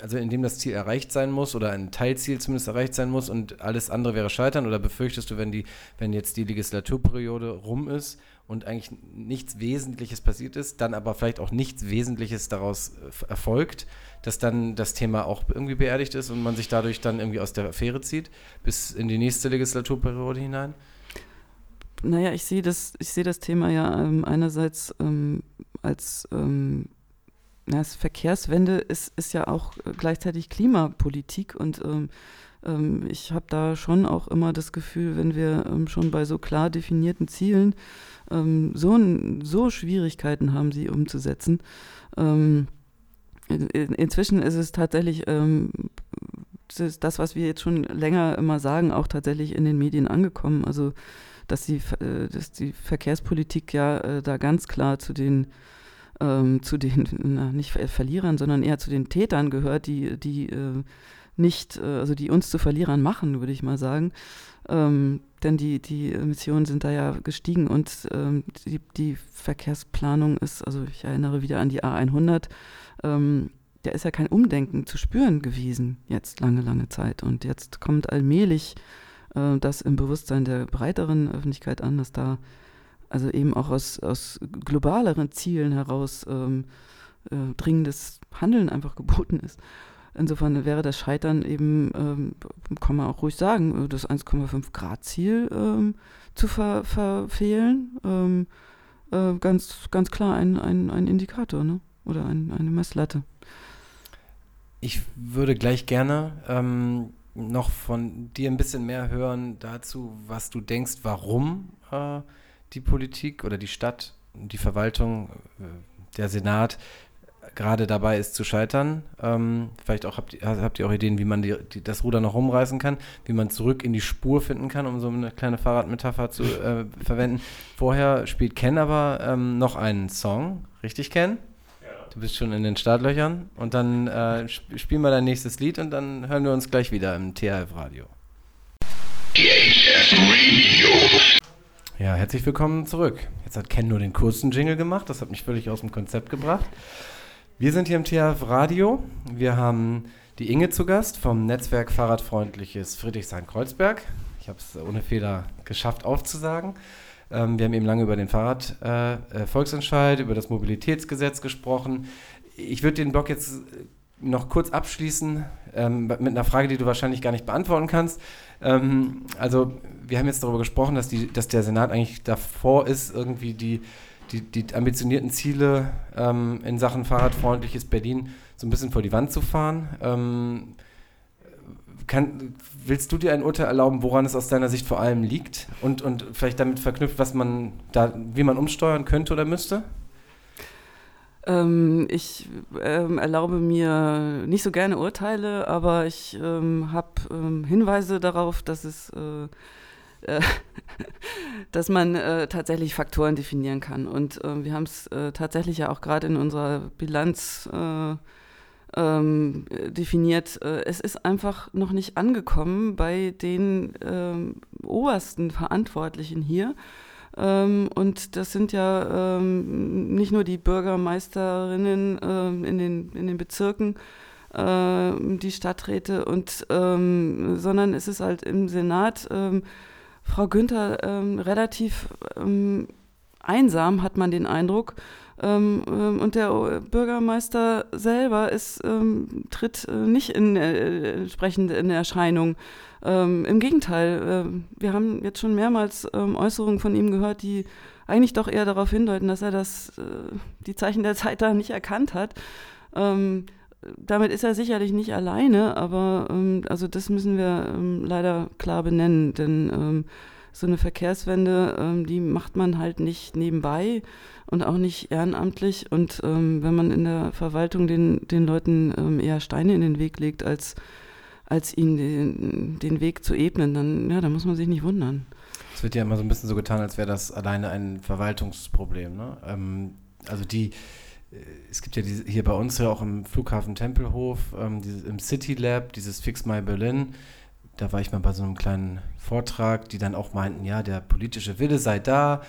also in dem das Ziel erreicht sein muss oder ein Teilziel zumindest erreicht sein muss und alles andere wäre scheitern? Oder befürchtest du, wenn die, wenn jetzt die Legislaturperiode rum ist und eigentlich nichts Wesentliches passiert ist, dann aber vielleicht auch nichts Wesentliches daraus äh, erfolgt, dass dann das Thema auch irgendwie beerdigt ist und man sich dadurch dann irgendwie aus der Affäre zieht bis in die nächste Legislaturperiode hinein? Naja, ich sehe das, ich das Thema ja ähm, einerseits ähm, als ähm, na, Verkehrswende ist, ist ja auch äh, gleichzeitig Klimapolitik und ähm, ähm, ich habe da schon auch immer das Gefühl, wenn wir ähm, schon bei so klar definierten Zielen so, so Schwierigkeiten haben, sie umzusetzen. In, inzwischen ist es tatsächlich das, was wir jetzt schon länger immer sagen, auch tatsächlich in den Medien angekommen. Also dass die, äh, dass die Verkehrspolitik ja äh, da ganz klar zu den ähm, zu den, na, nicht Verlierern, sondern eher zu den Tätern gehört, die, die äh, nicht, äh, also die uns zu Verlierern machen, würde ich mal sagen. Ähm, denn die, die Emissionen sind da ja gestiegen und ähm, die, die Verkehrsplanung ist, also ich erinnere wieder an die A100, ähm, der ist ja kein Umdenken zu spüren gewesen, jetzt lange, lange Zeit. Und jetzt kommt allmählich äh, das im Bewusstsein der breiteren Öffentlichkeit an, dass da also eben auch aus, aus globaleren Zielen heraus ähm, äh, dringendes Handeln einfach geboten ist. Insofern wäre das Scheitern eben, ähm, kann man auch ruhig sagen, äh, das 1,5 Grad Ziel ähm, zu ver verfehlen. Ähm, äh, ganz, ganz klar ein, ein, ein Indikator ne? oder ein, eine Messlatte. Ich würde gleich gerne ähm, noch von dir ein bisschen mehr hören dazu, was du denkst, warum äh, die Politik oder die Stadt, die Verwaltung, äh, der Senat gerade dabei ist zu scheitern. Ähm, vielleicht auch habt ihr, habt ihr auch Ideen, wie man die, die, das Ruder noch rumreißen kann, wie man zurück in die Spur finden kann, um so eine kleine Fahrradmetapher zu äh, verwenden. Vorher spielt Ken aber ähm, noch einen Song. Richtig, Ken? Ja. Du bist schon in den Startlöchern. Und dann äh, spielen wir dein nächstes Lied und dann hören wir uns gleich wieder im THF-Radio. THF Radio. Ja, herzlich willkommen zurück. Jetzt hat Ken nur den kurzen Jingle gemacht, das hat mich völlig aus dem Konzept gebracht. Wir sind hier im THF Radio. Wir haben die Inge zu Gast vom Netzwerk Fahrradfreundliches Friedrichshain-Kreuzberg. Ich habe es ohne Fehler geschafft aufzusagen. Ähm, wir haben eben lange über den Fahrradvolksentscheid, äh, äh über das Mobilitätsgesetz gesprochen. Ich würde den Blog jetzt noch kurz abschließen ähm, mit einer Frage, die du wahrscheinlich gar nicht beantworten kannst. Ähm, also wir haben jetzt darüber gesprochen, dass, die, dass der Senat eigentlich davor ist, irgendwie die, die, die ambitionierten Ziele ähm, in Sachen fahrradfreundliches Berlin so ein bisschen vor die Wand zu fahren. Ähm, kann, willst du dir ein Urteil erlauben, woran es aus deiner Sicht vor allem liegt und, und vielleicht damit verknüpft, was man da, wie man umsteuern könnte oder müsste? Ähm, ich ähm, erlaube mir nicht so gerne Urteile, aber ich ähm, habe ähm, Hinweise darauf, dass es äh, äh, dass man äh, tatsächlich Faktoren definieren kann. Und äh, wir haben es äh, tatsächlich ja auch gerade in unserer Bilanz äh, ähm, definiert. es ist einfach noch nicht angekommen bei den ähm, obersten Verantwortlichen hier ähm, und das sind ja ähm, nicht nur die Bürgermeisterinnen ähm, in, den, in den Bezirken, äh, die Stadträte, und, ähm, sondern es ist halt im Senat ähm, Frau Günther ähm, relativ einsam, hat man den Eindruck. Ähm, ähm, und der Bürgermeister selber ist, ähm, tritt äh, nicht in, äh, entsprechend in Erscheinung. Ähm, Im Gegenteil, äh, wir haben jetzt schon mehrmals ähm, Äußerungen von ihm gehört, die eigentlich doch eher darauf hindeuten, dass er das, äh, die Zeichen der Zeit da nicht erkannt hat. Ähm, damit ist er sicherlich nicht alleine, aber ähm, also das müssen wir ähm, leider klar benennen, denn ähm, so eine Verkehrswende, die macht man halt nicht nebenbei und auch nicht ehrenamtlich. Und wenn man in der Verwaltung den, den Leuten eher Steine in den Weg legt, als als ihnen den, den Weg zu ebnen, dann, ja, da muss man sich nicht wundern. Es wird ja immer so ein bisschen so getan, als wäre das alleine ein Verwaltungsproblem. Ne? Ähm, also die, es gibt ja diese, hier bei uns ja auch im Flughafen Tempelhof, ähm, dieses, im City Lab, dieses Fix My Berlin. Da war ich mal bei so einem kleinen Vortrag, die dann auch meinten, ja, der politische Wille sei da,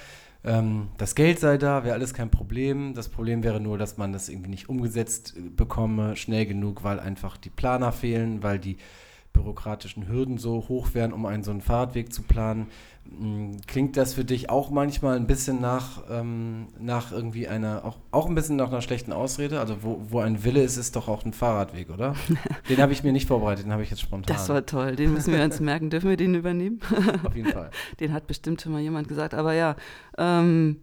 ähm, das Geld sei da, wäre alles kein Problem. Das Problem wäre nur, dass man das irgendwie nicht umgesetzt äh, bekomme, schnell genug, weil einfach die Planer fehlen, weil die bürokratischen Hürden so hoch wären, um einen so einen Fahrradweg zu planen. Hm, klingt das für dich auch manchmal ein bisschen nach, ähm, nach irgendwie einer, auch, auch ein bisschen nach einer schlechten Ausrede? Also wo, wo ein Wille ist, ist doch auch ein Fahrradweg, oder? den habe ich mir nicht vorbereitet, den habe ich jetzt spontan. Das war toll, den müssen wir uns merken. Dürfen wir den übernehmen? Auf jeden Fall. Den hat bestimmt schon mal jemand gesagt, aber ja, ähm,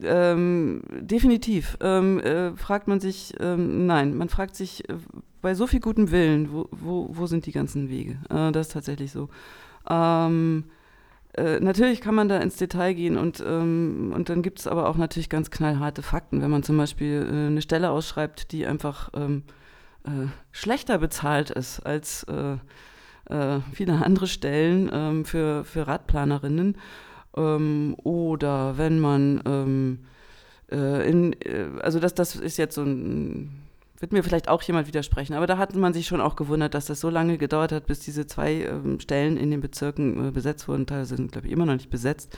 ähm, definitiv ähm, äh, fragt man sich, ähm, nein, man fragt sich äh, bei so viel gutem Willen, wo, wo, wo sind die ganzen Wege? Äh, das ist tatsächlich so. Ähm, äh, natürlich kann man da ins Detail gehen und, ähm, und dann gibt es aber auch natürlich ganz knallharte Fakten. Wenn man zum Beispiel äh, eine Stelle ausschreibt, die einfach ähm, äh, schlechter bezahlt ist als äh, äh, viele andere Stellen ähm, für, für Radplanerinnen ähm, oder wenn man ähm, in, also das, das ist jetzt so ein wird mir vielleicht auch jemand widersprechen, aber da hat man sich schon auch gewundert, dass das so lange gedauert hat, bis diese zwei ähm, Stellen in den Bezirken äh, besetzt wurden. Teilweise sind, glaube ich, immer noch nicht besetzt.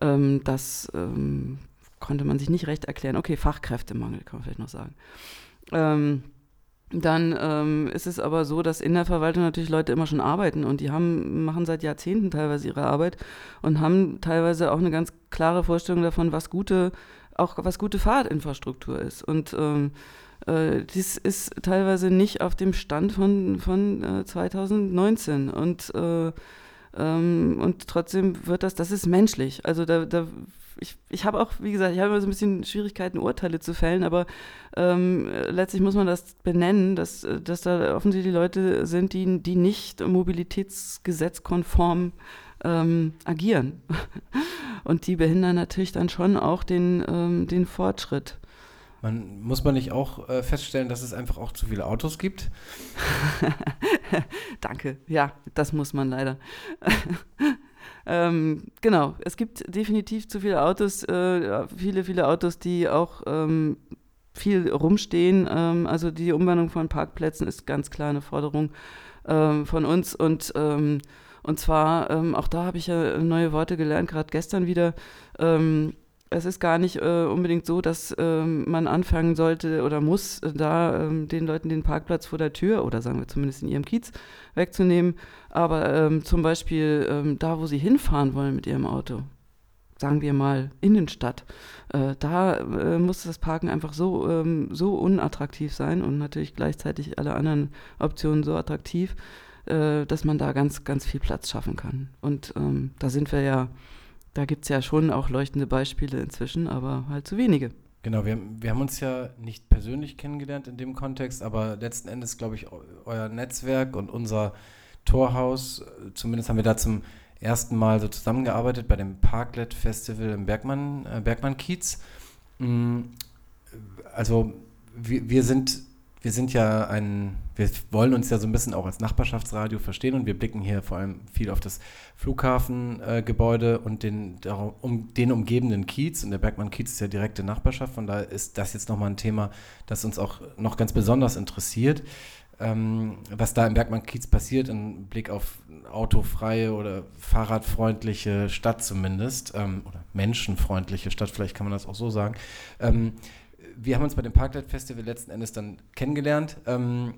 Ähm, das ähm, konnte man sich nicht recht erklären. Okay, Fachkräftemangel kann man vielleicht noch sagen. Ähm, dann ähm, ist es aber so, dass in der Verwaltung natürlich Leute immer schon arbeiten und die haben, machen seit Jahrzehnten teilweise ihre Arbeit und haben teilweise auch eine ganz klare Vorstellung davon, was gute, auch was gute Fahrradinfrastruktur ist. Und ähm, äh, dies ist teilweise nicht auf dem Stand von, von äh, 2019 und, äh, ähm, und trotzdem wird das, das ist menschlich. Also da, da ich, ich habe auch, wie gesagt, ich habe immer so ein bisschen Schwierigkeiten, Urteile zu fällen, aber ähm, letztlich muss man das benennen, dass, dass da offensichtlich Leute sind, die, die nicht mobilitätsgesetzkonform ähm, agieren. Und die behindern natürlich dann schon auch den, ähm, den Fortschritt. Man, muss man nicht auch äh, feststellen, dass es einfach auch zu viele Autos gibt? Danke. Ja, das muss man leider. ähm, genau, es gibt definitiv zu viele Autos, äh, viele, viele Autos, die auch ähm, viel rumstehen. Ähm, also die Umwandlung von Parkplätzen ist ganz klar eine Forderung ähm, von uns und ähm, und zwar, ähm, auch da habe ich ja neue Worte gelernt, gerade gestern wieder. Es ist gar nicht äh, unbedingt so, dass ähm, man anfangen sollte oder muss, äh, da ähm, den Leuten den Parkplatz vor der Tür oder sagen wir zumindest in ihrem Kiez wegzunehmen. Aber ähm, zum Beispiel ähm, da, wo sie hinfahren wollen mit ihrem Auto, sagen wir mal Innenstadt, äh, da äh, muss das Parken einfach so, ähm, so unattraktiv sein und natürlich gleichzeitig alle anderen Optionen so attraktiv, äh, dass man da ganz, ganz viel Platz schaffen kann. Und ähm, da sind wir ja da gibt es ja schon auch leuchtende Beispiele inzwischen, aber halt zu wenige. Genau, wir, wir haben uns ja nicht persönlich kennengelernt in dem Kontext, aber letzten Endes, glaube ich, euer Netzwerk und unser Torhaus, zumindest haben wir da zum ersten Mal so zusammengearbeitet bei dem Parklet Festival im Bergmann, äh, Bergmann-Kiez. Mm, also wir, wir sind wir sind ja ein, wir wollen uns ja so ein bisschen auch als Nachbarschaftsradio verstehen und wir blicken hier vor allem viel auf das Flughafengebäude äh, und den, um, den umgebenden Kiez. Und der Bergmann-Kiez ist ja direkte Nachbarschaft, von daher ist das jetzt nochmal ein Thema, das uns auch noch ganz besonders interessiert. Ähm, was da im Bergmann-Kiez passiert, im Blick auf autofreie oder fahrradfreundliche Stadt zumindest, ähm, oder menschenfreundliche Stadt, vielleicht kann man das auch so sagen. Ähm, wir haben uns bei dem Parklight Festival letzten Endes dann kennengelernt. Ähm,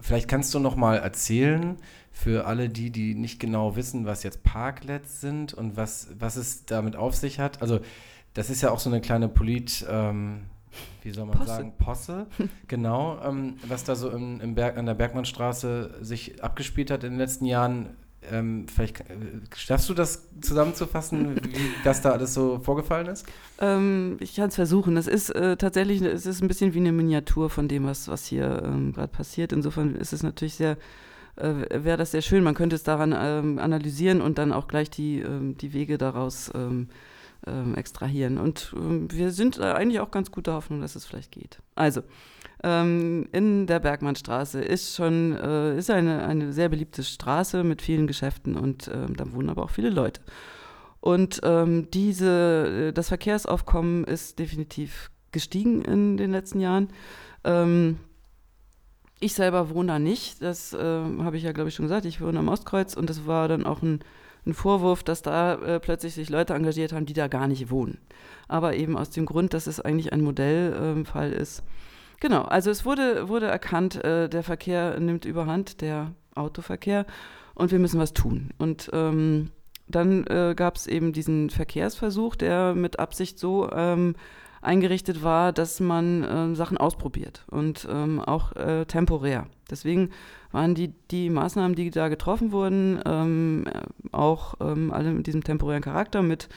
vielleicht kannst du noch mal erzählen für alle die, die nicht genau wissen, was jetzt Parklets sind und was, was es damit auf sich hat. Also das ist ja auch so eine kleine Polit, ähm, wie soll man Posse. sagen, Posse, genau, ähm, was da so im, im Berg, an der Bergmannstraße sich abgespielt hat in den letzten Jahren. Ähm, vielleicht äh, schaffst du das zusammenzufassen, wie das da alles so vorgefallen ist? Ähm, ich kann es versuchen. Es ist äh, tatsächlich, es ist ein bisschen wie eine Miniatur von dem, was, was hier ähm, gerade passiert. Insofern ist es natürlich sehr, äh, wäre das sehr schön. Man könnte es daran ähm, analysieren und dann auch gleich die, ähm, die Wege daraus ähm, extrahieren. Und wir sind eigentlich auch ganz guter Hoffnung, dass es vielleicht geht. Also, ähm, in der Bergmannstraße ist schon äh, ist eine, eine sehr beliebte Straße mit vielen Geschäften und äh, da wohnen aber auch viele Leute. Und ähm, diese, äh, das Verkehrsaufkommen ist definitiv gestiegen in den letzten Jahren. Ähm, ich selber wohne da nicht, das äh, habe ich ja, glaube ich, schon gesagt. Ich wohne am Ostkreuz und das war dann auch ein ein Vorwurf, dass da äh, plötzlich sich Leute engagiert haben, die da gar nicht wohnen. Aber eben aus dem Grund, dass es eigentlich ein Modellfall ähm, ist. Genau, also es wurde, wurde erkannt, äh, der Verkehr nimmt überhand, der Autoverkehr, und wir müssen was tun. Und ähm, dann äh, gab es eben diesen Verkehrsversuch, der mit Absicht so ähm, eingerichtet war, dass man äh, Sachen ausprobiert und ähm, auch äh, temporär. Deswegen waren die, die Maßnahmen, die da getroffen wurden, ähm, auch ähm, alle mit diesem temporären Charakter, mit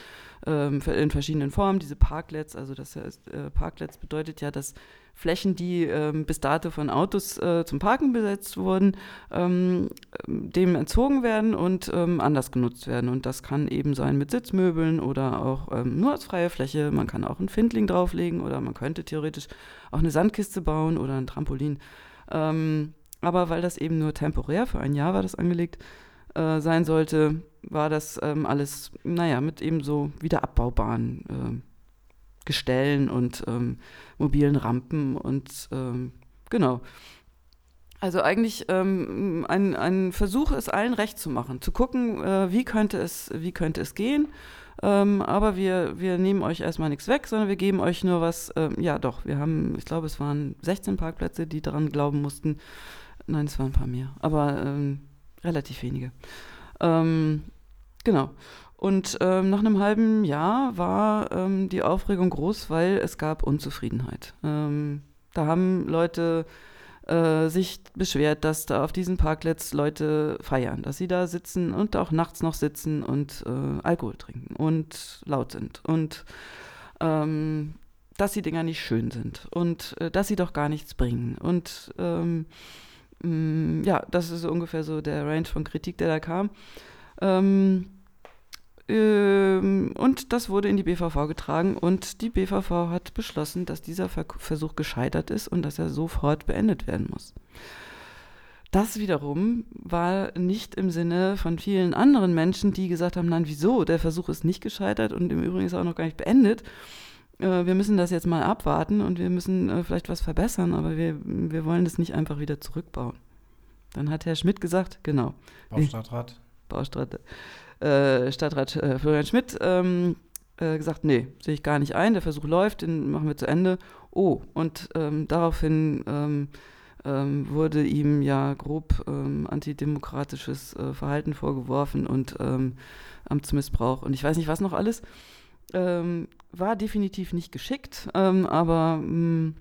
ähm, in verschiedenen Formen. Diese Parklets, also das heißt, äh, Parklets bedeutet ja, dass Flächen, die ähm, bis dato von Autos äh, zum Parken besetzt wurden, ähm, dem entzogen werden und ähm, anders genutzt werden. Und das kann eben sein mit Sitzmöbeln oder auch ähm, nur als freie Fläche. Man kann auch einen Findling drauflegen oder man könnte theoretisch auch eine Sandkiste bauen oder ein Trampolin. Ähm, aber weil das eben nur temporär, für ein Jahr war das angelegt, äh, sein sollte, war das ähm, alles, naja, mit eben so wieder abbaubaren äh, Gestellen und ähm, mobilen Rampen und ähm, genau. Also eigentlich ähm, ein, ein Versuch, es allen recht zu machen, zu gucken, äh, wie, könnte es, wie könnte es gehen. Ähm, aber wir, wir nehmen euch erstmal nichts weg, sondern wir geben euch nur was. Ähm, ja, doch, wir haben, ich glaube, es waren 16 Parkplätze, die daran glauben mussten. Nein, es waren ein paar mehr, aber ähm, relativ wenige. Ähm, genau. Und ähm, nach einem halben Jahr war ähm, die Aufregung groß, weil es gab Unzufriedenheit. Ähm, da haben Leute äh, sich beschwert, dass da auf diesen Parklets Leute feiern, dass sie da sitzen und auch nachts noch sitzen und äh, Alkohol trinken und laut sind und ähm, dass die Dinger nicht schön sind und äh, dass sie doch gar nichts bringen. Und ähm, mh, mm, ja, das ist ungefähr so der Range von Kritik, der da kam. Ähm, ähm, und das wurde in die BVV getragen und die BVV hat beschlossen, dass dieser Versuch gescheitert ist und dass er sofort beendet werden muss. Das wiederum war nicht im Sinne von vielen anderen Menschen, die gesagt haben, nein, wieso, der Versuch ist nicht gescheitert und im Übrigen ist er auch noch gar nicht beendet. Äh, wir müssen das jetzt mal abwarten und wir müssen äh, vielleicht was verbessern, aber wir, wir wollen das nicht einfach wieder zurückbauen. Dann hat Herr Schmidt gesagt, genau. Baustadtrat. Baustadtrat äh, Stadtrat äh, Florian Schmidt ähm, äh, gesagt, nee, sehe ich gar nicht ein, der Versuch läuft, den machen wir zu Ende. Oh, und ähm, daraufhin ähm, ähm wurde ihm ja grob ähm, antidemokratisches äh, Verhalten vorgeworfen und Amtsmissbrauch und ich weiß nicht, was noch alles. war definitiv nicht geschickt, aber mh,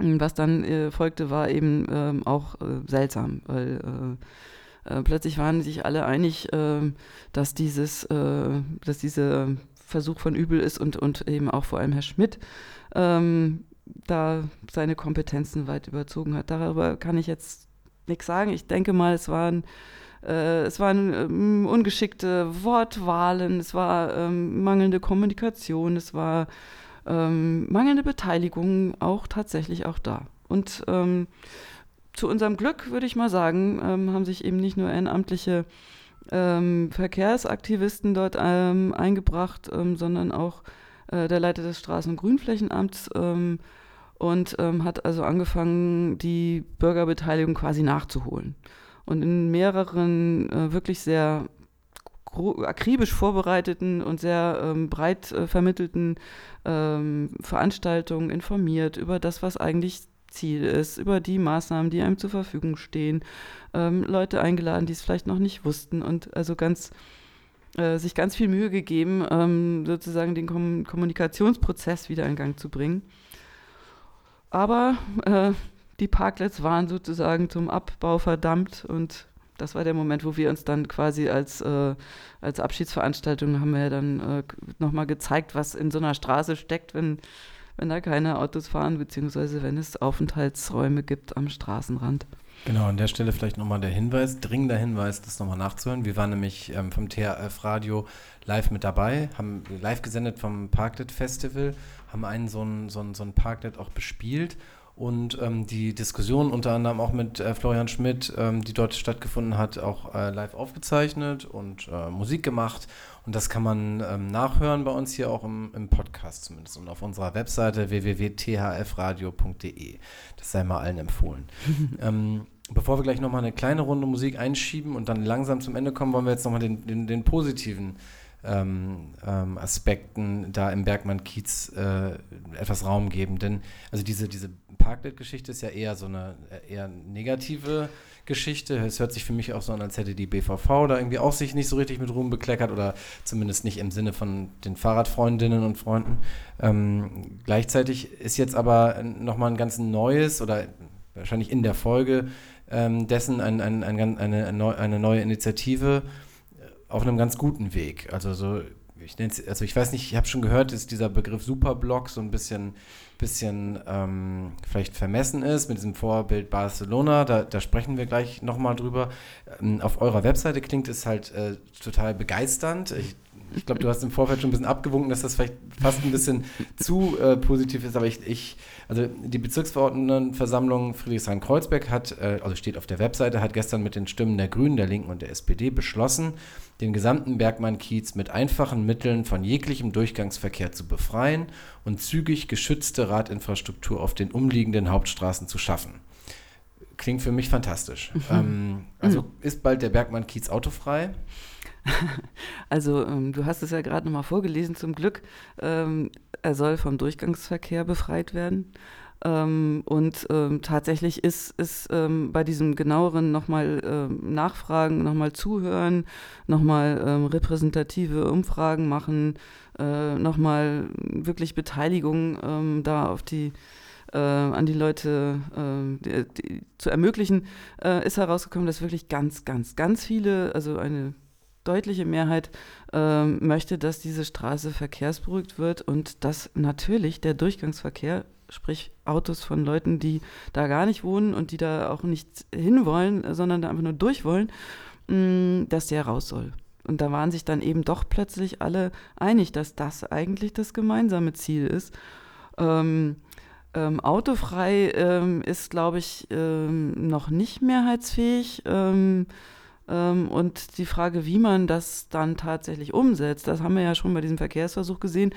mm, was dann äh, folgte, war eben auch seltsam, weil äh, plötzlich waren sich alle einig, äh, dass dieses, äh, dass dieser Versuch von übel ist und, und eben auch vor allem Herr Schmidt ähm, da seine Kompetenzen weit überzogen hat. Darüber kann ich jetzt nichts sagen. Ich denke mal, es waren äh, es waren ähm, ungeschickte Wortwahlen, es war ähm, mangelnde Kommunikation, es war ähm, mangelnde Beteiligung auch tatsächlich auch da. Und ähm, zu unserem Glück, würde ich mal sagen, ähm, haben sich eben nicht nur ehrenamtliche ähm, Verkehrsaktivisten dort ähm, eingebracht, ähm, sondern auch äh, der Leiter des Straßen- und Grünflächenamts ähm, und ähm, hat also angefangen, die Bürgerbeteiligung quasi nachzuholen. Und in mehreren äh, wirklich sehr akribisch vorbereiteten und sehr breit äh, vermittelten Veranstaltungen informiert über das, was eigentlich Ziel ist, über die Maßnahmen, die einem zur Verfügung stehen, ähm, Leute eingeladen, die es vielleicht noch nicht wussten und also ganz äh, sich ganz viel Mühe gegeben, ähm, sozusagen den Kom Kommunikationsprozess wieder in Gang zu bringen. Aber äh, die Parklets waren sozusagen zum Abbau verdammt und das war der Moment, wo wir uns dann quasi als, äh, als Abschiedsveranstaltung haben wir dann äh, nochmal gezeigt, was in so einer Straße steckt, wenn wenn da keine Autos fahren, beziehungsweise wenn es Aufenthaltsräume gibt am Straßenrand. Genau, an der Stelle vielleicht nochmal der Hinweis, dringender Hinweis, das nochmal nachzuhören. Wir waren nämlich ähm, vom THF Radio live mit dabei, haben live gesendet vom Parklet Festival, haben einen so ein, so so Parklet auch bespielt und ähm, die Diskussion unter anderem auch mit äh, Florian Schmidt, ähm, die dort stattgefunden hat, auch äh, live aufgezeichnet und äh, Musik gemacht. Und das kann man ähm, nachhören bei uns hier auch im, im, Podcast zumindest und auf unserer Webseite www.thfradio.de. Das sei mal allen empfohlen. Ähm, bevor wir gleich nochmal eine kleine Runde Musik einschieben und dann langsam zum Ende kommen, wollen wir jetzt nochmal den, den, den positiven ähm, ähm, Aspekten da im Bergmann-Kiez äh, etwas Raum geben. Denn also diese, diese Parklet-Geschichte ist ja eher so eine eher negative Geschichte. Es hört sich für mich auch so an, als hätte die BVV da irgendwie auch sich nicht so richtig mit Ruhm bekleckert oder zumindest nicht im Sinne von den Fahrradfreundinnen und Freunden. Ähm, gleichzeitig ist jetzt aber nochmal ein ganz neues oder wahrscheinlich in der Folge ähm, dessen ein, ein, ein, eine, eine neue Initiative äh, auf einem ganz guten Weg. Also so, ich nenne also ich weiß nicht, ich habe schon gehört, dass dieser Begriff Superblock so ein bisschen, bisschen ähm, vielleicht vermessen ist mit diesem Vorbild Barcelona. Da, da sprechen wir gleich nochmal drüber. Ähm, auf eurer Webseite klingt es halt äh, total begeisternd. Ich ich glaube, du hast im Vorfeld schon ein bisschen abgewunken, dass das vielleicht fast ein bisschen zu äh, positiv ist, aber ich, ich, also die Bezirksverordnetenversammlung Friedrichshain-Kreuzberg hat, äh, also steht auf der Webseite, hat gestern mit den Stimmen der Grünen, der Linken und der SPD beschlossen, den gesamten Bergmann-Kiez mit einfachen Mitteln von jeglichem Durchgangsverkehr zu befreien und zügig geschützte Radinfrastruktur auf den umliegenden Hauptstraßen zu schaffen. Klingt für mich fantastisch. Mhm. Ähm, also mhm. ist bald der Bergmann-Kiez autofrei? Also ähm, du hast es ja gerade nochmal vorgelesen, zum Glück. Ähm, er soll vom Durchgangsverkehr befreit werden. Ähm, und ähm, tatsächlich ist, ist ähm, bei diesem genaueren nochmal ähm, Nachfragen, nochmal zuhören, nochmal ähm, repräsentative Umfragen machen, äh, nochmal wirklich Beteiligung da auf die äh, an die Leute äh, die, die, zu ermöglichen, äh, ist herausgekommen, dass wirklich ganz, ganz, ganz viele, also eine deutliche Mehrheit äh, möchte, dass diese Straße verkehrsberuhigt wird und dass natürlich der Durchgangsverkehr, sprich Autos von Leuten, die da gar nicht wohnen und die da auch nicht hinwollen, sondern da einfach nur durch wollen, mh, dass der raus soll. Und da waren sich dann eben doch plötzlich alle einig, dass das eigentlich das gemeinsame Ziel ist. Ähm, ähm, autofrei ähm, ist, glaube ich, ähm, noch nicht mehrheitsfähig. Ähm, und die Frage, wie man das dann tatsächlich umsetzt, das haben wir ja schon bei diesem Verkehrsversuch gesehen,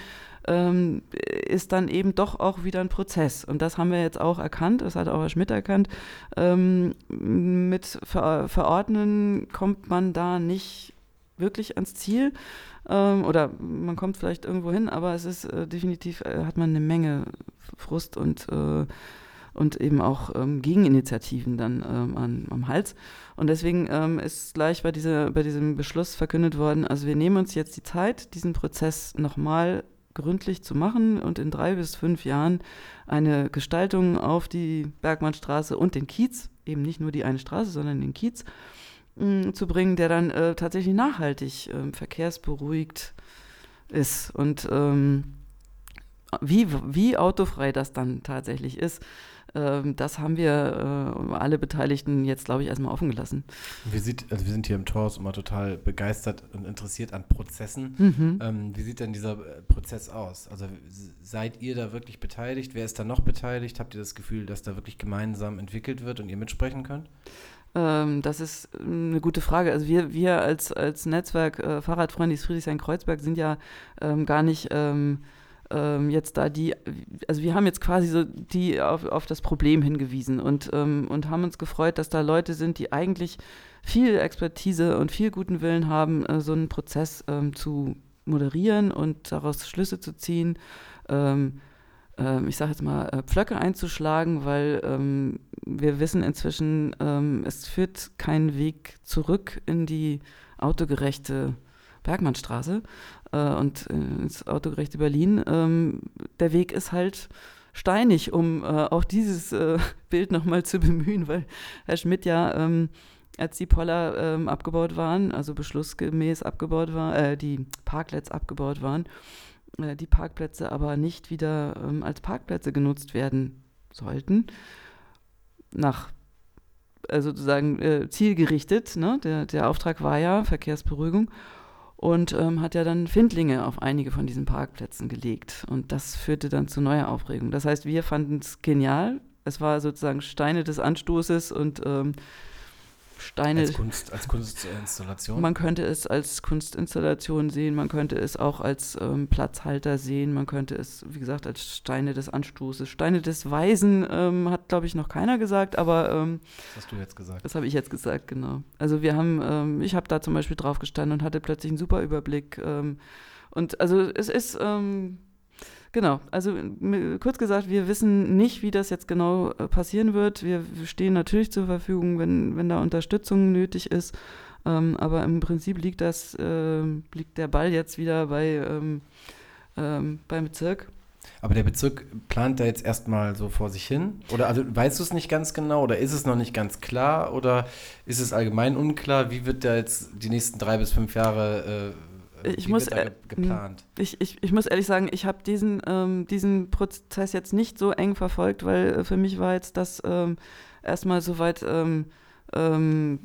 ähm, ist dann eben doch auch wieder ein Prozess. Und das haben wir jetzt auch erkannt, das hat auch Herr Schmidt erkannt. Ähm, mit Ver Verordnen kommt man da nicht wirklich ans Ziel. Oder man kommt vielleicht irgendwo hin, aber es ist äh, definitiv, äh, hat man eine Menge Frust und äh, und eben auch ähm, Gegeninitiativen dann ähm, an, am Hals. Und deswegen ähm, ist gleich bei, dieser, bei diesem Beschluss verkündet worden, also wir nehmen uns jetzt die Zeit, diesen Prozess nochmal gründlich zu machen und in drei bis fünf Jahren eine Gestaltung auf die Bergmannstraße und den Kiez, eben nicht nur die eine Straße, sondern den Kiez, mm, zu bringen, der dann äh, tatsächlich nachhaltig äh, verkehrsberuhigt ist. Und ähm, wie, wie autofrei das dann tatsächlich ist, das haben wir äh, alle Beteiligten jetzt, glaube ich, erstmal offen gelassen. Wie sieht, also wir sind hier im Torhaus immer total begeistert und interessiert an Prozessen. Mhm. Ähm, wie sieht denn dieser äh, Prozess aus? Also seid ihr da wirklich beteiligt? Wer ist da noch beteiligt? Habt ihr das Gefühl, dass da wirklich gemeinsam entwickelt wird und ihr mitsprechen könnt? Ähm, das ist eine gute Frage. Also wir, wir als, als Netzwerk äh, Fahrradfreunde Friedrichshain-Kreuzberg sind ja ähm, gar nicht ähm, ähm, jetzt da die, also wir haben jetzt quasi so die auf, auf das Problem hingewiesen und, ähm, und haben uns gefreut, dass da Leute sind, die eigentlich viel Expertise und viel guten Willen haben, äh, so einen Prozess ähm, zu moderieren und daraus Schlüsse zu ziehen. Ähm, ähm, ich sage jetzt mal, äh, Pflöcke einzuschlagen, weil ähm, wir wissen inzwischen, es führt kein Weg zurück in die autogerechte Bergmannstraße äh, und ins autogerechte Berlin. Ähm, der Weg ist halt steinig, um äh, auch dieses äh, Bild nochmal zu bemühen, weil Herr Schmidt ja, ähm, als die Poller ähm, abgebaut waren, also beschlussgemäß abgebaut waren, äh, die Parklets abgebaut waren, äh, die Parkplätze aber nicht wieder ähm, als Parkplätze genutzt werden sollten, nach also sozusagen äh, zielgerichtet. Ne? Der, der Auftrag war ja Verkehrsberuhigung und ähm, hat ja dann Findlinge auf einige von diesen Parkplätzen gelegt. Und das führte dann zu neuer Aufregung. Das heißt, wir fanden es genial. Es war sozusagen Steine des Anstoßes und ähm, Steine. Als, Kunst, als Kunstinstallation? Man könnte es als Kunstinstallation sehen, man könnte es auch als ähm, Platzhalter sehen, man könnte es, wie gesagt, als Steine des Anstoßes. Steine des Weisen ähm, hat, glaube ich, noch keiner gesagt, aber. Ähm, das hast du jetzt gesagt. Das habe ich jetzt gesagt, genau. Also, wir haben, ähm, ich habe da zum Beispiel drauf gestanden und hatte plötzlich einen super Überblick. Ähm, und also, es ist ähm, Genau, also kurz gesagt, wir wissen nicht, wie das jetzt genau äh, passieren wird. Wir stehen natürlich zur Verfügung, wenn, wenn da Unterstützung nötig ist. Ähm, aber im Prinzip liegt das, äh, liegt der Ball jetzt wieder bei, ähm, ähm, beim Bezirk. Aber der Bezirk plant da jetzt erstmal so vor sich hin? Oder also weißt du es nicht ganz genau oder ist es noch nicht ganz klar oder ist es allgemein unklar? Wie wird da jetzt die nächsten drei bis fünf Jahre äh, ich muss, äh, geplant? Ich, ich, ich muss ehrlich sagen, ich habe diesen, ähm, diesen Prozess jetzt nicht so eng verfolgt, weil äh, für mich war jetzt das ähm, erstmal soweit, ähm, ähm,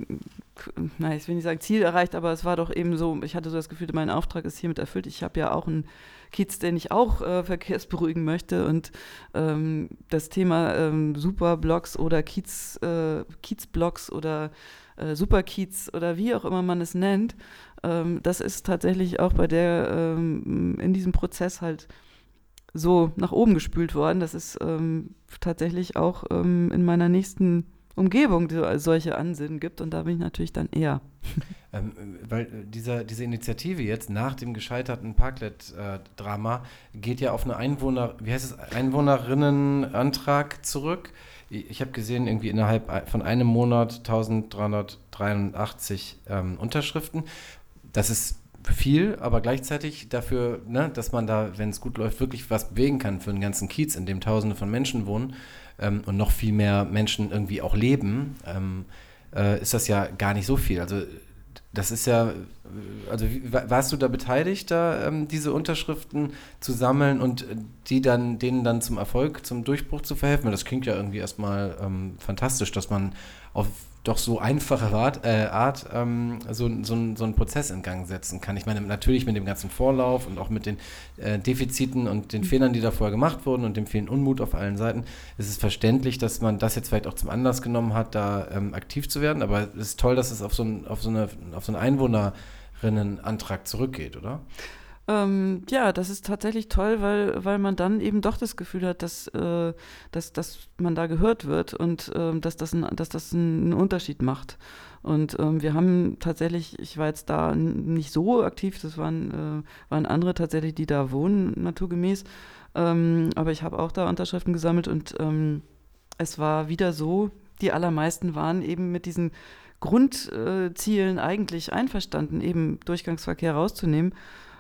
na, ich will nicht sagen Ziel erreicht, aber es war doch eben so, ich hatte so das Gefühl, mein Auftrag ist hiermit erfüllt. Ich habe ja auch einen Kiez, den ich auch äh, verkehrsberuhigen möchte und ähm, das Thema ähm, Superblocks oder Kiez, äh, Kiezblocks oder äh, Superkiez oder wie auch immer man es nennt, ähm, das ist tatsächlich auch bei der, ähm, in diesem Prozess halt so nach oben gespült worden. Das ist ähm, tatsächlich auch ähm, in meiner nächsten Umgebung solche Ansinnen gibt und da bin ich natürlich dann eher. Ähm, weil äh, dieser, diese Initiative jetzt nach dem gescheiterten Parklet-Drama geht ja auf eine Einwohner, wie heißt es, Einwohnerinnenantrag zurück. Ich habe gesehen, irgendwie innerhalb von einem Monat 1383 ähm, Unterschriften das ist viel, aber gleichzeitig dafür, ne, dass man da, wenn es gut läuft, wirklich was bewegen kann für einen ganzen Kiez, in dem Tausende von Menschen wohnen ähm, und noch viel mehr Menschen irgendwie auch leben, ähm, äh, ist das ja gar nicht so viel. Also das ist ja, also warst du da beteiligt, da ähm, diese Unterschriften zu sammeln und die dann, denen dann zum Erfolg, zum Durchbruch zu verhelfen? Das klingt ja irgendwie erstmal ähm, fantastisch, dass man auf doch so einfache Art, äh, Art ähm, so, so, so einen Prozess in Gang setzen kann. Ich meine, natürlich mit dem ganzen Vorlauf und auch mit den äh, Defiziten und den Fehlern, die da vorher gemacht wurden und dem vielen Unmut auf allen Seiten, ist es verständlich, dass man das jetzt vielleicht auch zum Anlass genommen hat, da ähm, aktiv zu werden. Aber es ist toll, dass es auf so, ein, auf so, eine, auf so einen Einwohnerinnenantrag zurückgeht, oder? Ähm, ja, das ist tatsächlich toll, weil, weil man dann eben doch das Gefühl hat, dass, äh, dass, dass man da gehört wird und äh, dass das, ein, dass das einen Unterschied macht. Und ähm, wir haben tatsächlich, ich war jetzt da nicht so aktiv, das waren, äh, waren andere tatsächlich, die da wohnen, naturgemäß. Ähm, aber ich habe auch da Unterschriften gesammelt und ähm, es war wieder so, die allermeisten waren eben mit diesen Grundzielen eigentlich einverstanden, eben Durchgangsverkehr rauszunehmen.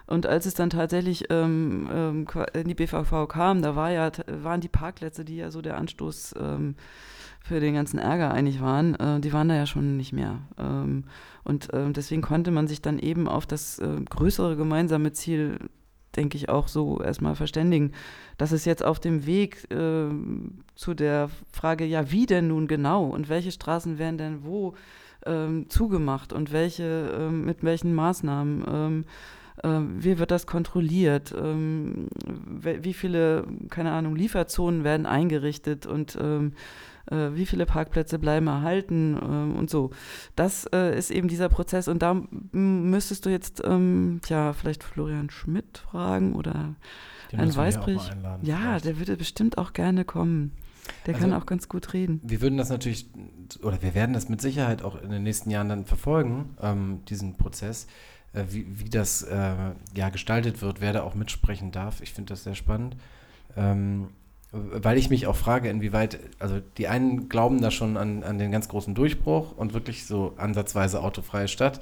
Und als es dann tatsächlich ähm, ähm in die BVV kam, da war ja, waren die Parkplätze, die ja so der Anstoß ähm, für den ganzen Ärger eigentlich waren, äh, die waren da ja schon nicht mehr. Ähm, und äh, deswegen konnte man sich dann eben auf das äh, größere gemeinsame Ziel, denke ich, auch so erstmal verständigen. Dass es jetzt auf dem Weg äh, zu der Frage, ja, wie denn nun genau und welche Straßen werden denn wo ähm, zugemacht und welche, ähm, mit welchen Maßnahmen ähm, ähm, wie wird das kontrolliert? Ähm, wie viele, keine Ahnung, Lieferzonen werden eingerichtet und ähm, äh, wie viele Parkplätze bleiben erhalten und so. Das äh, ist eben dieser Prozess und da müsstest du jetzt, tja, vielleicht Florian Schmidt fragen oder Herrn Weißbrich. Ja, vielleicht. der würde bestimmt auch gerne kommen. Der also, kann auch ganz gut reden. Wir würden das natürlich, oder wir werden das mit Sicherheit auch in den nächsten Jahren dann verfolgen, ähm, diesen Prozess. Äh, wie, wie das äh, ja, gestaltet wird, wer da auch mitsprechen darf. Ich finde das sehr spannend. Ähm, weil ich mich auch frage, inwieweit, also die einen glauben da schon an, an den ganz großen Durchbruch und wirklich so ansatzweise autofreie Stadt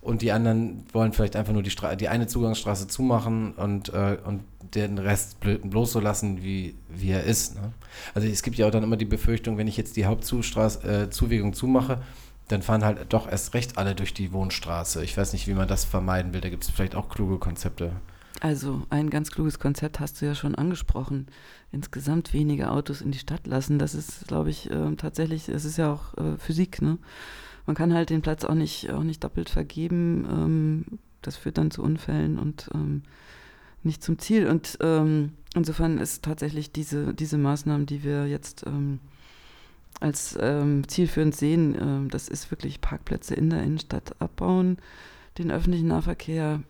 und die anderen wollen vielleicht einfach nur die, Stra die eine Zugangsstraße zumachen und, äh, und den Rest bloß so lassen, wie, wie er ist. Ne? Also es gibt ja auch dann immer die Befürchtung, wenn ich jetzt die Hauptzuwegung äh, zumache, dann fahren halt doch erst recht alle durch die Wohnstraße. Ich weiß nicht, wie man das vermeiden will. Da gibt es vielleicht auch kluge Konzepte. Also ein ganz kluges Konzept hast du ja schon angesprochen. Insgesamt weniger Autos in die Stadt lassen. Das ist, glaube ich, äh, tatsächlich, es ist ja auch äh, Physik, ne? Man kann halt den Platz auch nicht, auch nicht doppelt vergeben. Ähm, das führt dann zu Unfällen und ähm, nicht zum Ziel. Und ähm, insofern ist tatsächlich diese, diese Maßnahmen, die wir jetzt ähm, als ähm, zielführend sehen. Ähm, das ist wirklich Parkplätze in der Innenstadt abbauen, den öffentlichen Nahverkehr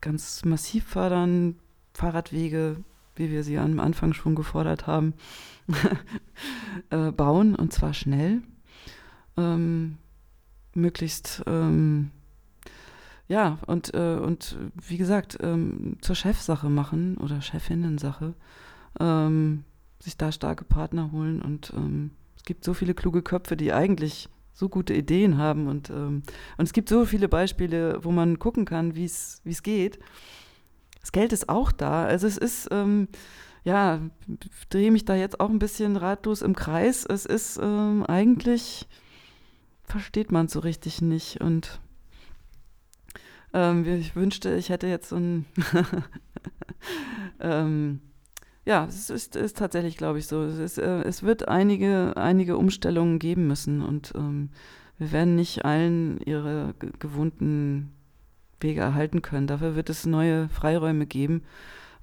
ganz massiv fördern, Fahrradwege, wie wir sie am Anfang schon gefordert haben, äh, bauen und zwar schnell. Ähm, möglichst ähm, ja, und, äh, und wie gesagt, ähm, zur Chefsache machen oder Chefinnensache, ähm, sich da starke Partner holen und ähm, es gibt so viele kluge Köpfe, die eigentlich so gute Ideen haben und, ähm, und es gibt so viele Beispiele, wo man gucken kann, wie es geht. Das Geld ist auch da. Also es ist, ähm, ja, drehe mich da jetzt auch ein bisschen ratlos im Kreis. Es ist ähm, eigentlich, versteht man so richtig nicht und ähm, ich wünschte, ich hätte jetzt so ein. ja, es ist, ist tatsächlich, glaube ich, so. Es, ist, äh, es, wird einige, einige Umstellungen geben müssen und ähm, wir werden nicht allen ihre gewohnten Wege erhalten können. Dafür wird es neue Freiräume geben.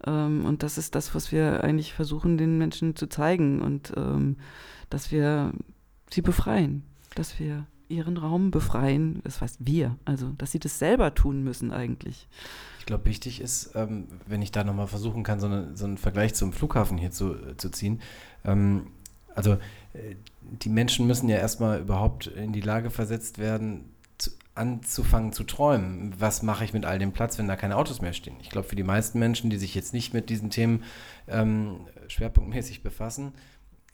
Ähm, und das ist das, was wir eigentlich versuchen, den Menschen zu zeigen und ähm, dass wir sie befreien, dass wir ihren Raum befreien. Das heißt wir, also dass sie das selber tun müssen eigentlich. Ich glaube, wichtig ist, ähm, wenn ich da nochmal versuchen kann, so, eine, so, einen Vergleich zum Flughafen hier zu, äh, zu ziehen. Ähm, also äh, die Menschen müssen ja erstmal überhaupt in die Lage versetzt werden, zu, anzufangen zu träumen. Was mache ich mit all dem Platz, wenn da keine Autos mehr stehen? Ich glaube, für die meisten Menschen, die sich jetzt nicht mit diesen Themen ähm, schwerpunktmäßig befassen,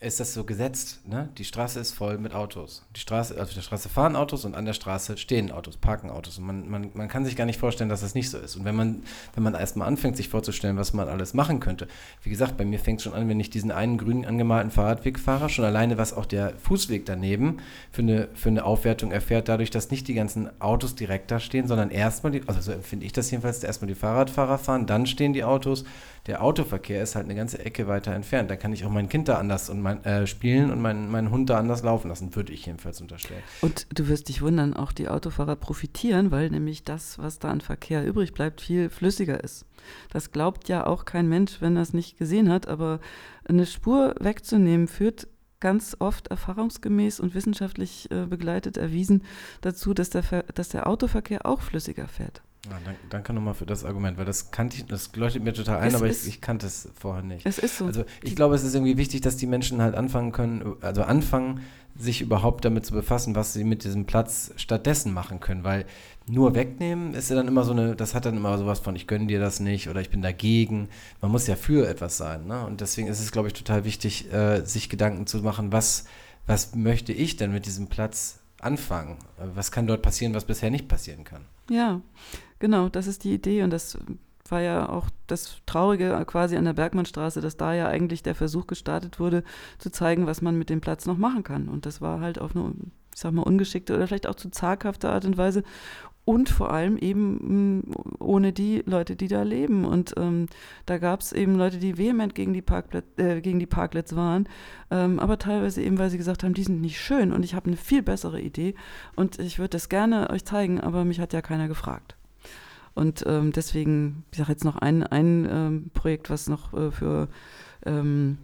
ist das so gesetzt. Ne? Die Straße ist voll mit Autos. Die Straße, auf der Straße fahren Autos und an der Straße stehen Autos, parken Autos. Und man, man, man kann sich gar nicht vorstellen, dass das nicht so ist. Und wenn man, wenn man erstmal anfängt, sich vorzustellen, was man alles machen könnte, wie gesagt, bei mir fängt es schon an, wenn ich diesen einen grünen angemalten Fahrradweg fahre, schon alleine, was auch der Fußweg daneben für eine, für eine Aufwertung erfährt, dadurch, dass nicht die ganzen Autos direkt da stehen, sondern erstmal, die, also so empfinde ich das jedenfalls, erstmal die Fahrradfahrer fahren, dann stehen die Autos der Autoverkehr ist halt eine ganze Ecke weiter entfernt. Da kann ich auch mein Kind da anders und mein, äh, spielen und meinen mein Hund da anders laufen lassen, würde ich jedenfalls unterstellen. Und du wirst dich wundern, auch die Autofahrer profitieren, weil nämlich das, was da an Verkehr übrig bleibt, viel flüssiger ist. Das glaubt ja auch kein Mensch, wenn er es nicht gesehen hat, aber eine Spur wegzunehmen führt ganz oft erfahrungsgemäß und wissenschaftlich äh, begleitet erwiesen dazu, dass der, dass der Autoverkehr auch flüssiger fährt. Ja, danke, nochmal für das Argument, weil das kannte ich, das leuchtet mir total ein, es aber ich, ich, kannte es vorher nicht. Es ist so. Also ich glaube, es ist irgendwie wichtig, dass die Menschen halt anfangen können, also anfangen, sich überhaupt damit zu befassen, was sie mit diesem Platz stattdessen machen können, weil nur wegnehmen ist ja dann immer so eine, das hat dann immer sowas von, ich gönne dir das nicht oder ich bin dagegen. Man muss ja für etwas sein, ne? Und deswegen ist es, glaube ich, total wichtig, äh, sich Gedanken zu machen, was, was möchte ich denn mit diesem Platz anfangen? Was kann dort passieren, was bisher nicht passieren kann? Ja, genau, das ist die Idee und das war ja auch das Traurige quasi an der Bergmannstraße, dass da ja eigentlich der Versuch gestartet wurde, zu zeigen, was man mit dem Platz noch machen kann. Und das war halt auf eine, ich sag mal, ungeschickte oder vielleicht auch zu zaghafte Art und Weise und vor allem eben mm, ohne die Leute, die da leben. Und ähm, da gab es eben Leute, die vehement gegen die, Parkplätze, äh, gegen die Parklets waren, ähm, aber teilweise eben, weil sie gesagt haben, die sind nicht schön und ich habe eine viel bessere Idee und ich würde das gerne euch zeigen, aber mich hat ja keiner gefragt. Und ähm, deswegen, ich sage jetzt noch ein, ein ähm, Projekt, was noch äh, für ähm,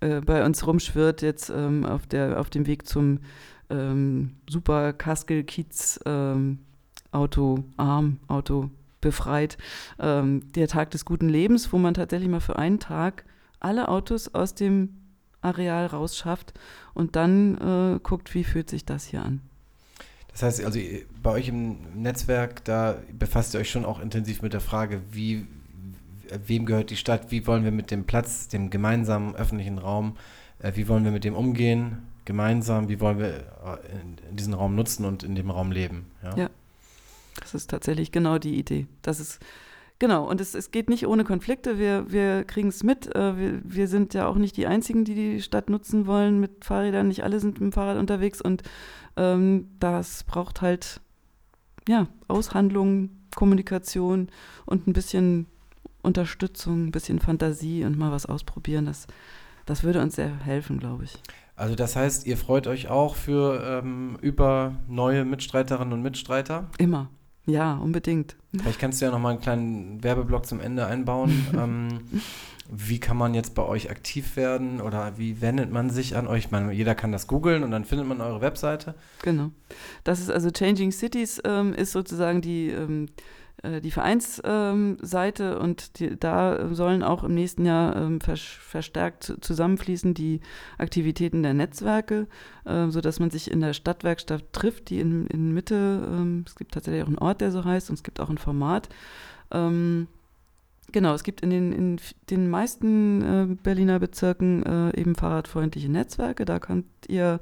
äh, bei uns rumschwirrt, jetzt ähm, auf, der, auf dem Weg zum Super Kaskel Kiez Auto arm, Auto befreit. Ähm, der Tag des guten Lebens, wo man tatsächlich mal für einen Tag alle Autos aus dem Areal rausschafft und dann äh, guckt, wie fühlt sich das hier an. Das heißt, also bei euch im Netzwerk, da befasst ihr euch schon auch intensiv mit der Frage, wie, wem gehört die Stadt, wie wollen wir mit dem Platz, dem gemeinsamen öffentlichen Raum, äh, wie wollen wir mit dem umgehen, gemeinsam, wie wollen wir äh, diesen Raum nutzen und in dem Raum leben. Ja. ja. Das ist tatsächlich genau die Idee. Das ist Genau, und es, es geht nicht ohne Konflikte. Wir, wir kriegen es mit. Äh, wir, wir sind ja auch nicht die Einzigen, die die Stadt nutzen wollen mit Fahrrädern. Nicht alle sind mit dem Fahrrad unterwegs und ähm, das braucht halt ja, Aushandlung, Kommunikation und ein bisschen Unterstützung, ein bisschen Fantasie und mal was ausprobieren. Das, das würde uns sehr helfen, glaube ich. Also das heißt, ihr freut euch auch für ähm, über neue Mitstreiterinnen und Mitstreiter? Immer. Ja, unbedingt. Vielleicht kannst du ja noch mal einen kleinen Werbeblock zum Ende einbauen. ähm, wie kann man jetzt bei euch aktiv werden oder wie wendet man sich an euch? Ich meine, jeder kann das googeln und dann findet man eure Webseite. Genau. Das ist also Changing Cities ähm, ist sozusagen die, ähm, äh, die Vereinsseite ähm, und die, da sollen auch im nächsten Jahr ähm, vers verstärkt zusammenfließen die Aktivitäten der Netzwerke, äh, sodass man sich in der Stadtwerkstatt trifft, die in, in Mitte, ähm, es gibt tatsächlich auch einen Ort, der so heißt und es gibt auch ein Format. Genau, es gibt in den, in den meisten äh, Berliner Bezirken äh, eben fahrradfreundliche Netzwerke. Da könnt ihr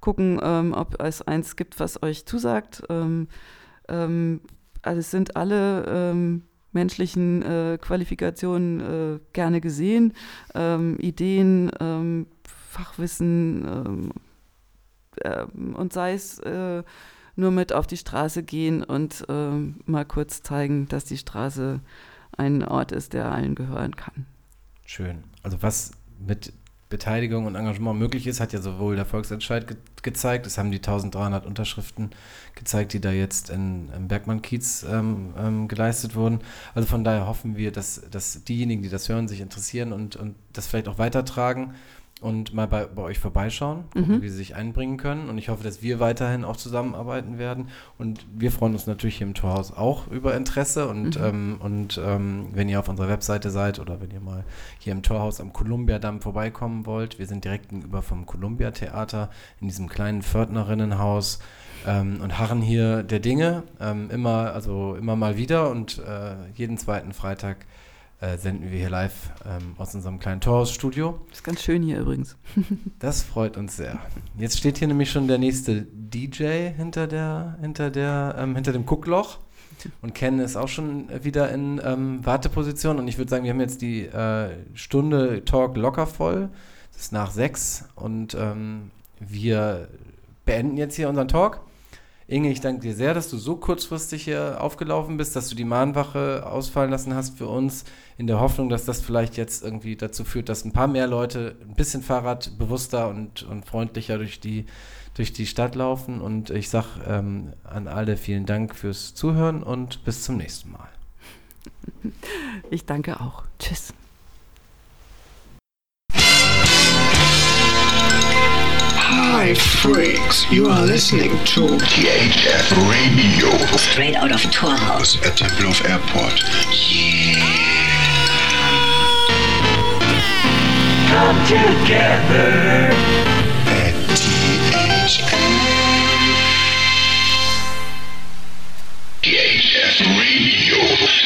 gucken, ähm, ob es eins gibt, was euch zusagt. Ähm, ähm, also es sind alle ähm, menschlichen äh, Qualifikationen äh, gerne gesehen. Ähm, Ideen, ähm, Fachwissen äh, und sei es äh, nur mit auf die Straße gehen und mal kurz zeigen, dass die Straße ein Ort ist, der allen gehören kann. Schön. Also was mit Beteiligung und Engagement möglich ist, hat ja sowohl der Volksentscheid ge gezeigt, es haben die 1300 Unterschriften gezeigt, die da jetzt in, im Bergmann-Kiez ähm, ähm, geleistet wurden. Also von daher hoffen wir, dass, dass diejenigen, die das hören, sich interessieren und, und das vielleicht auch weitertragen und mal bei, bei euch vorbeischauen, gucken, mhm. wie sie sich einbringen können. Und ich hoffe, dass wir weiterhin auch zusammenarbeiten werden. Und wir freuen uns natürlich hier im Torhaus auch über Interesse. Und, mhm. ähm, und ähm, wenn ihr auf unserer Webseite seid oder wenn ihr mal hier im Torhaus am Kolumbiadamm vorbeikommen wollt, wir sind direkt gegenüber vom Columbia Theater in diesem kleinen Pförtnerinnenhaus ähm, und harren hier der Dinge ähm, immer, also immer mal wieder und äh, jeden zweiten Freitag äh, senden wir hier live ähm, aus unserem kleinen Torhausstudio. Ist ganz schön hier übrigens. das freut uns sehr. Jetzt steht hier nämlich schon der nächste DJ hinter der, hinter der, ähm, hinter dem Guckloch. Und Ken ist auch schon wieder in ähm, Warteposition. Und ich würde sagen, wir haben jetzt die äh, Stunde Talk locker voll. Es ist nach sechs und ähm, wir beenden jetzt hier unseren Talk. Inge, ich danke dir sehr, dass du so kurzfristig hier aufgelaufen bist, dass du die Mahnwache ausfallen lassen hast für uns, in der Hoffnung, dass das vielleicht jetzt irgendwie dazu führt, dass ein paar mehr Leute ein bisschen fahrradbewusster und, und freundlicher durch die, durch die Stadt laufen. Und ich sage ähm, an alle vielen Dank fürs Zuhören und bis zum nächsten Mal. Ich danke auch. Tschüss. Hi, freaks. You are listening to THF Radio. Straight out of Torhaus at Temple of Airport. Yeah. Come together at THF. THF Radio.